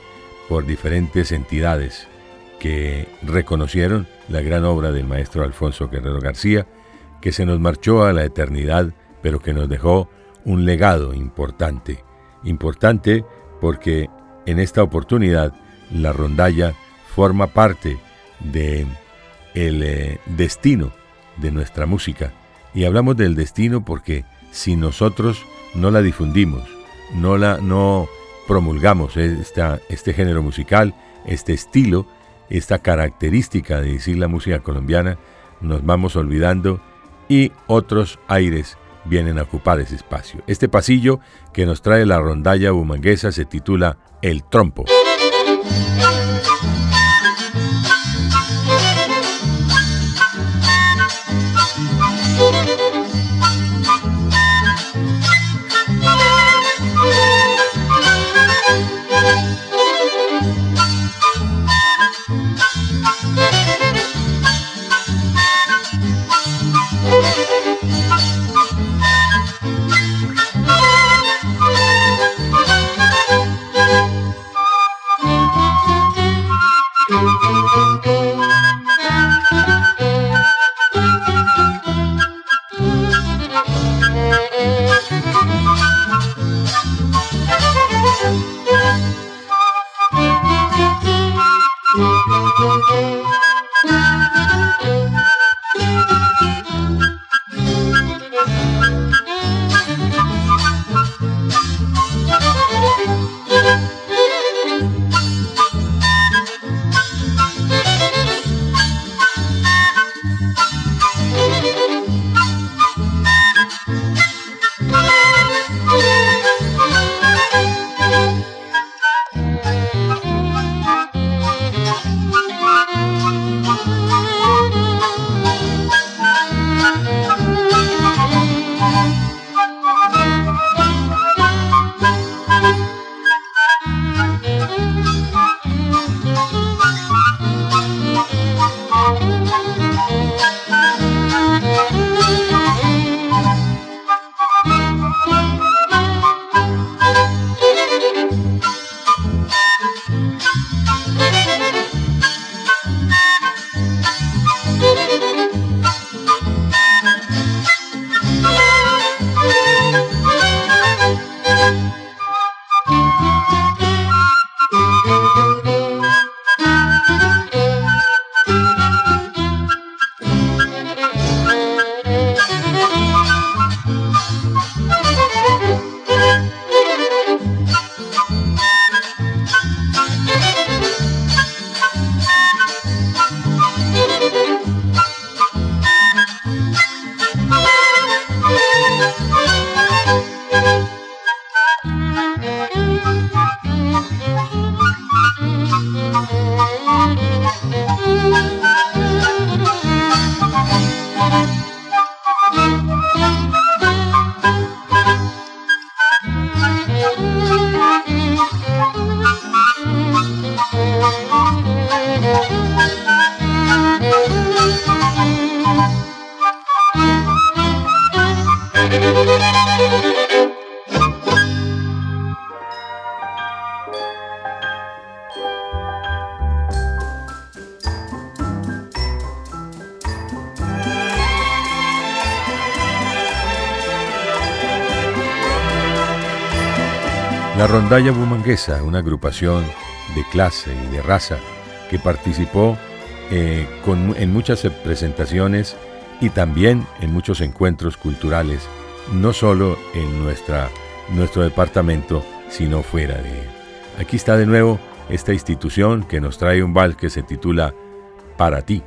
por diferentes entidades que reconocieron la gran obra del maestro Alfonso Guerrero García, que se nos marchó a la eternidad, pero que nos dejó un legado importante. Importante porque en esta oportunidad la rondalla forma parte de el eh, destino de nuestra música. Y hablamos del destino porque si nosotros no la difundimos, no la no promulgamos este género musical, este estilo, esta característica de decir la música colombiana, nos vamos olvidando y otros aires vienen a ocupar ese espacio. Este pasillo que nos trae la rondalla bumanguesa se titula El Trompo. Rondalla Bumanguesa, una agrupación de clase y de raza que participó eh, en muchas presentaciones y también en muchos encuentros culturales, no solo en nuestra, nuestro departamento, sino fuera de él. Aquí está de nuevo esta institución que nos trae un bal que se titula Para ti.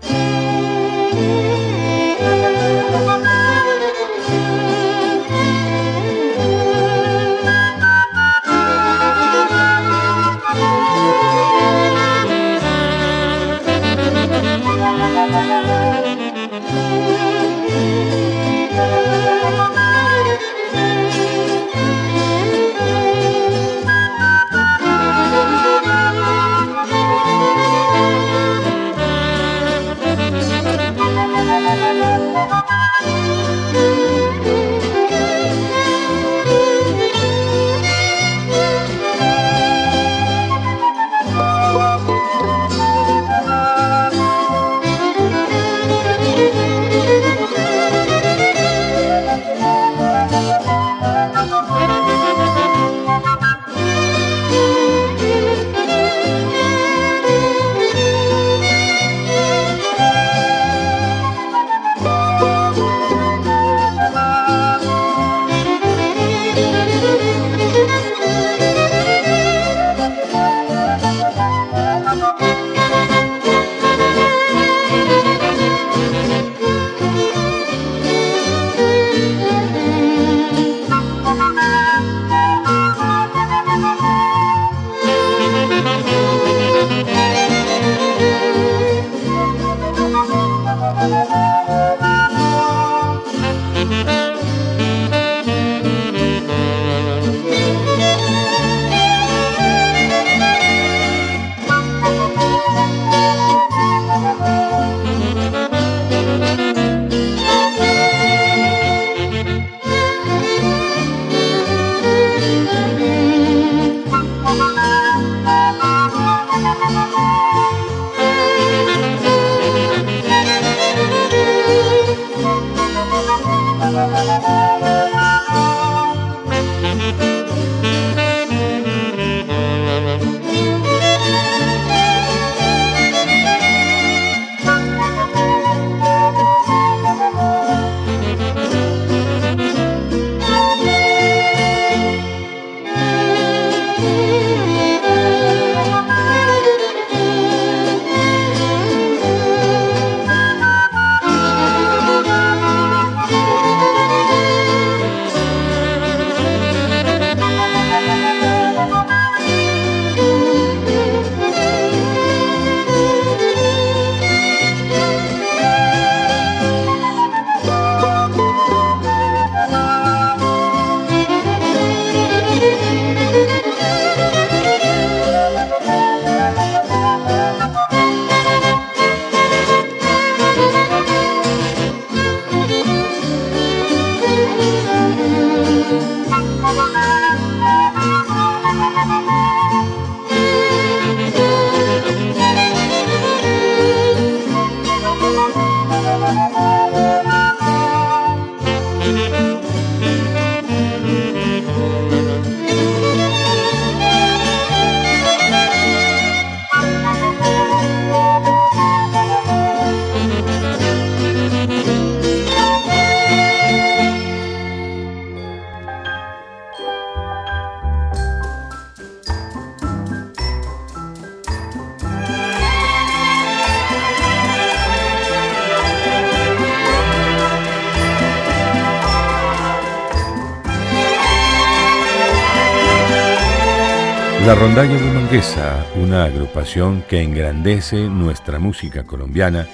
Rondalla Bumanguesa, una agrupación que engrandece nuestra música colombiana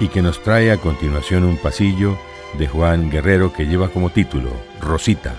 y que nos trae a continuación un pasillo de Juan Guerrero que lleva como título Rosita.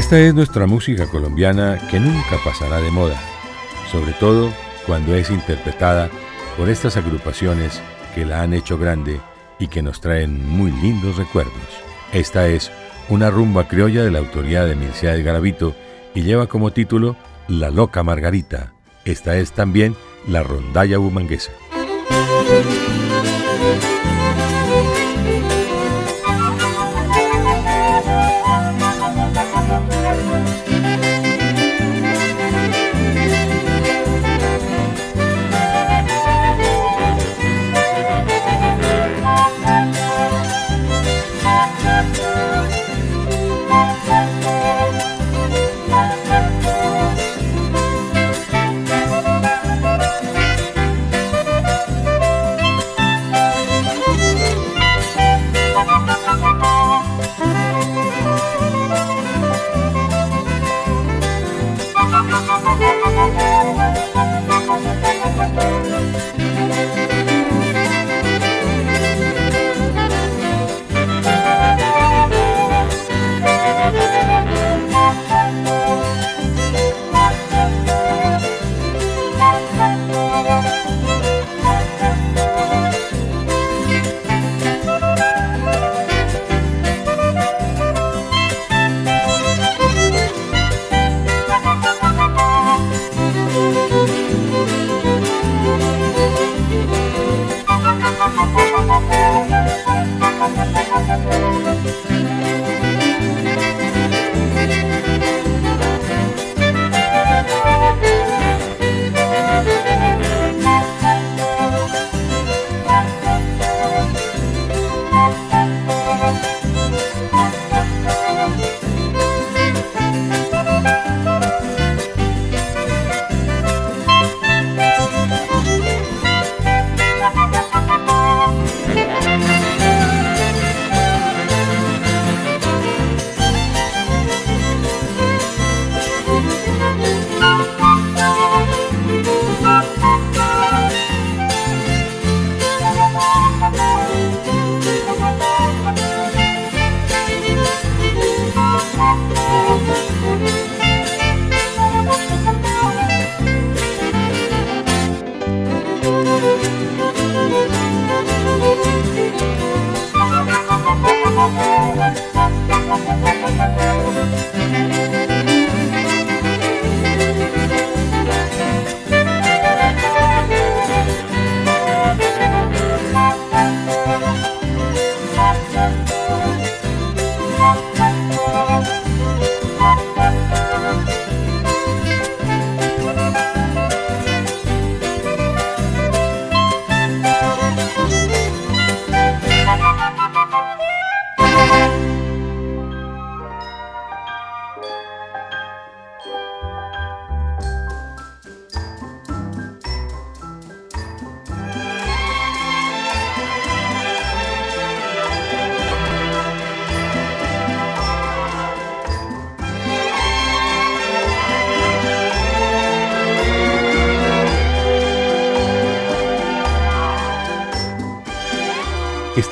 Esta es nuestra música colombiana que nunca pasará de moda, sobre todo cuando es interpretada por estas agrupaciones que la han hecho grande y que nos traen muy lindos recuerdos. Esta es una rumba criolla de la autoría de Mircea Garavito y lleva como título La Loca Margarita. Esta es también la rondalla bumanguesa.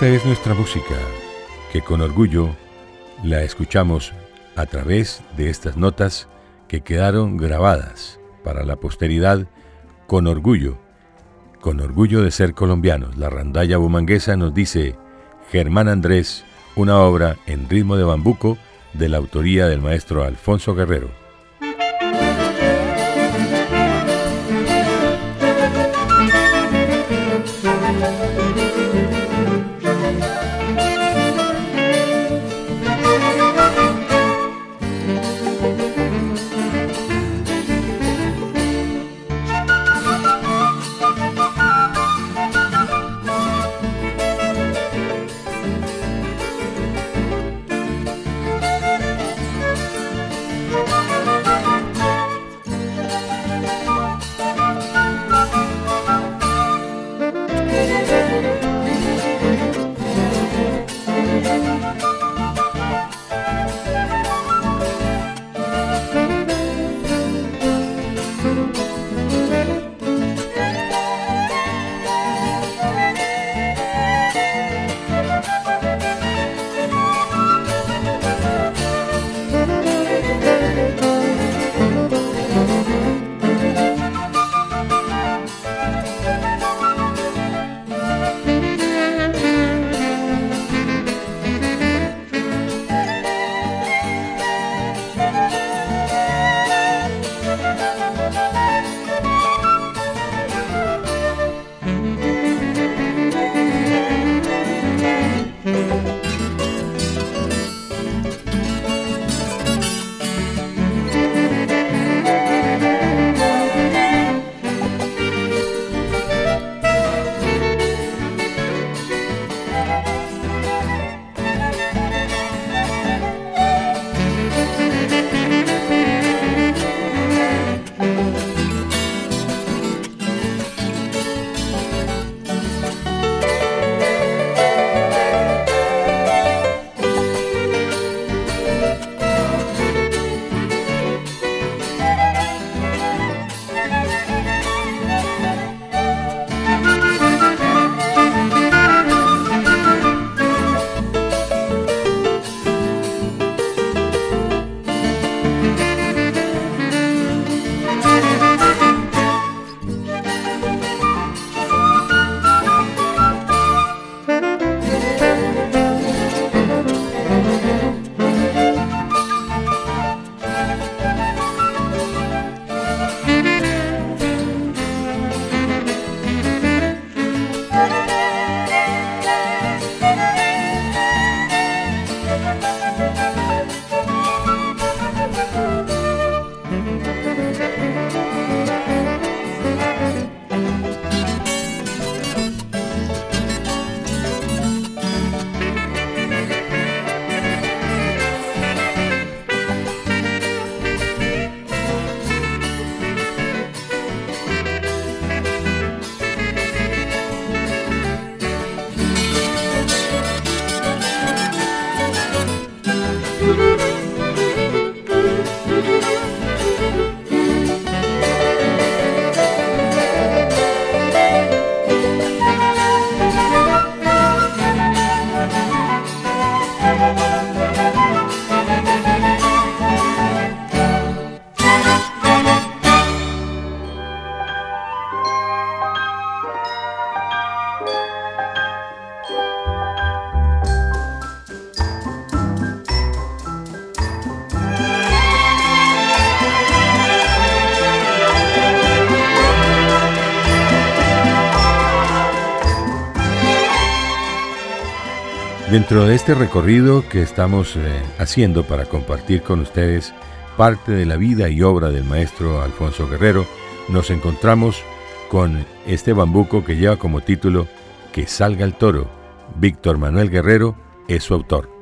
Es nuestra música, que con orgullo la escuchamos a través de estas notas que quedaron grabadas para la posteridad con orgullo, con orgullo de ser colombianos. La randalla bumanguesa nos dice Germán Andrés, una obra en ritmo de bambuco de la autoría del maestro Alfonso Guerrero. Dentro de este recorrido que estamos eh, haciendo para compartir con ustedes parte de la vida y obra del maestro Alfonso Guerrero, nos encontramos con este bambuco que lleva como título Que salga el toro. Víctor Manuel Guerrero es su autor.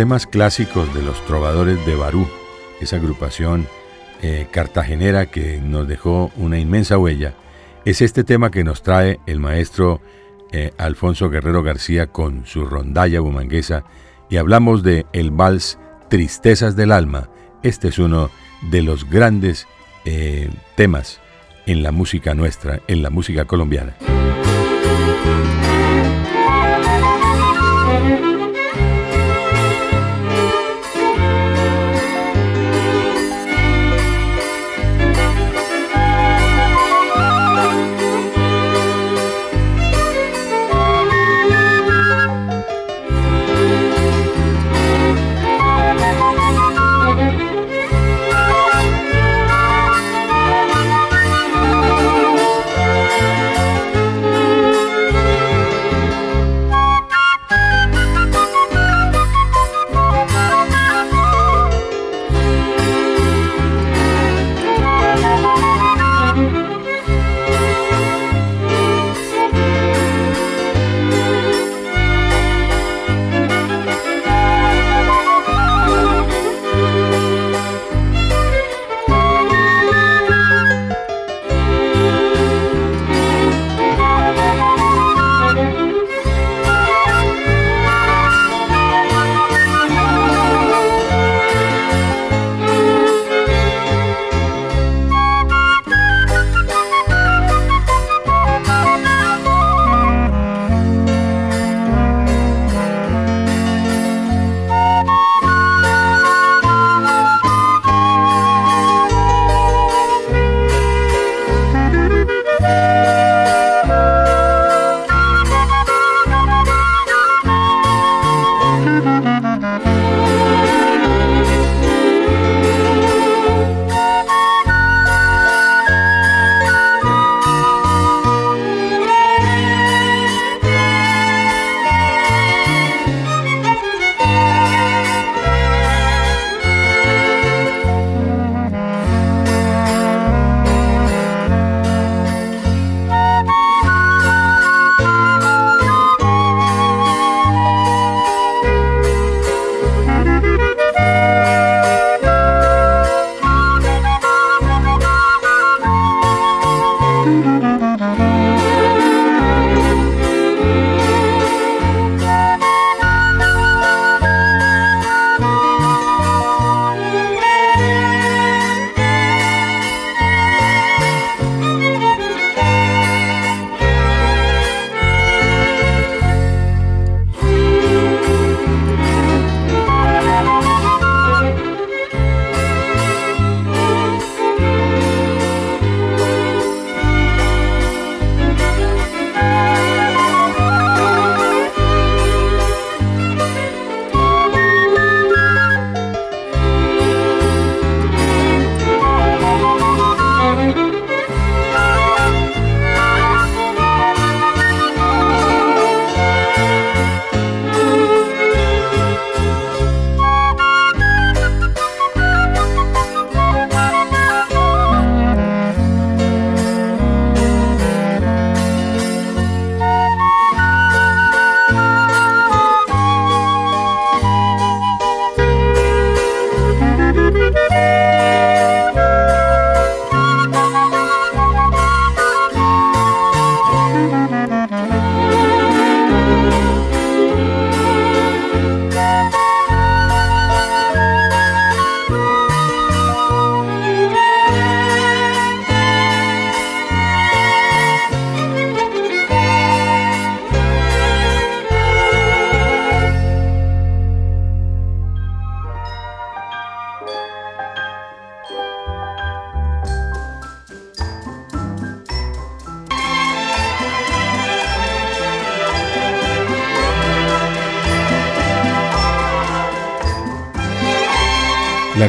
Temas clásicos de los trovadores de Barú, esa agrupación eh, cartagenera que nos dejó una inmensa huella, es este tema que nos trae el maestro eh, Alfonso Guerrero García con su rondalla bumanguesa y hablamos de el vals Tristezas del Alma. Este es uno de los grandes eh, temas en la música nuestra, en la música colombiana.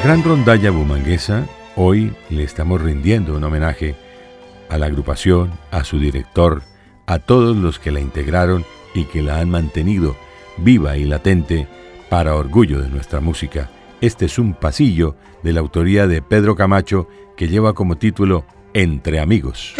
Gran rondalla bumanguesa, hoy le estamos rindiendo un homenaje a la agrupación, a su director, a todos los que la integraron y que la han mantenido viva y latente para orgullo de nuestra música. Este es un pasillo de la autoría de Pedro Camacho que lleva como título Entre amigos.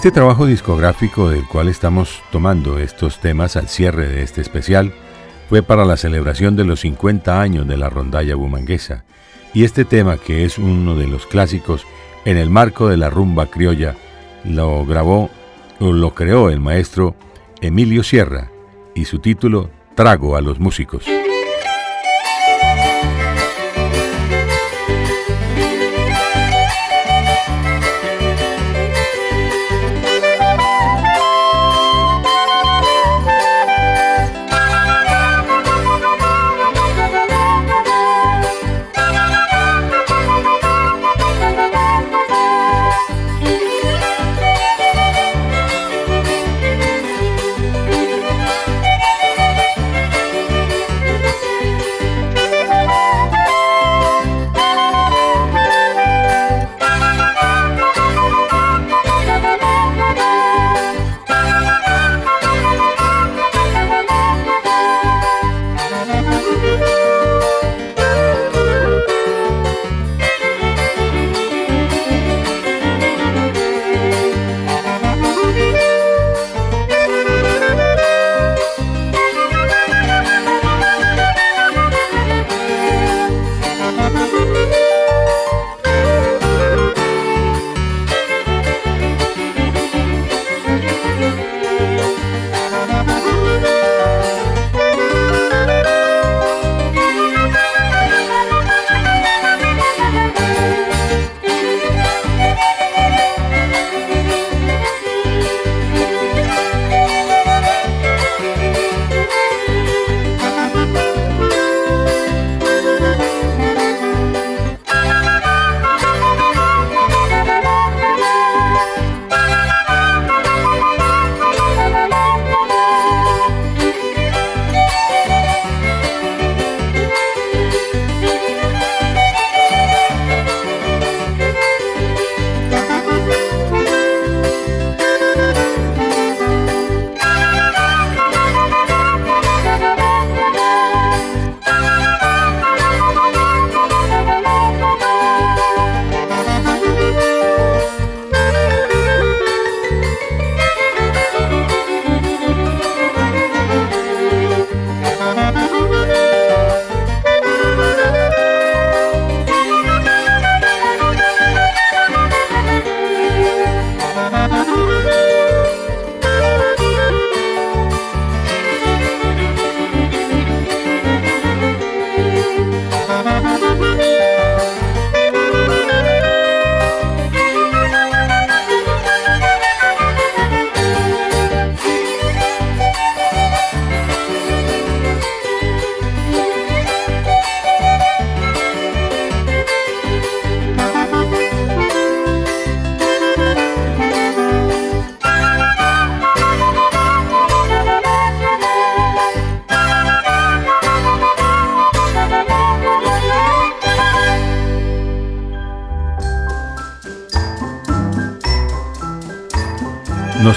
Este trabajo discográfico del cual estamos tomando estos temas al cierre de este especial fue para la celebración de los 50 años de la rondalla bumanguesa y este tema que es uno de los clásicos en el marco de la rumba criolla lo grabó o lo creó el maestro Emilio Sierra y su título Trago a los músicos.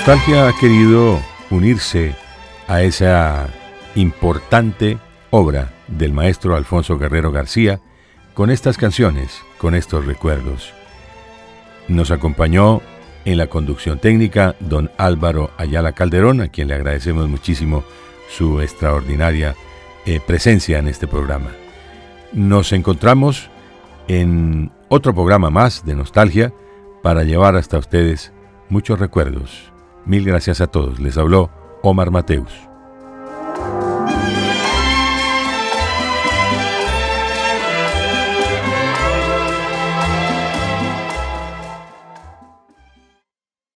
Nostalgia ha querido unirse a esa importante obra del maestro Alfonso Guerrero García con estas canciones, con estos recuerdos. Nos acompañó en la conducción técnica don Álvaro Ayala Calderón, a quien le agradecemos muchísimo su extraordinaria eh, presencia en este programa. Nos encontramos en otro programa más de nostalgia para llevar hasta ustedes muchos recuerdos. Mil gracias a todos. Les habló Omar Mateus.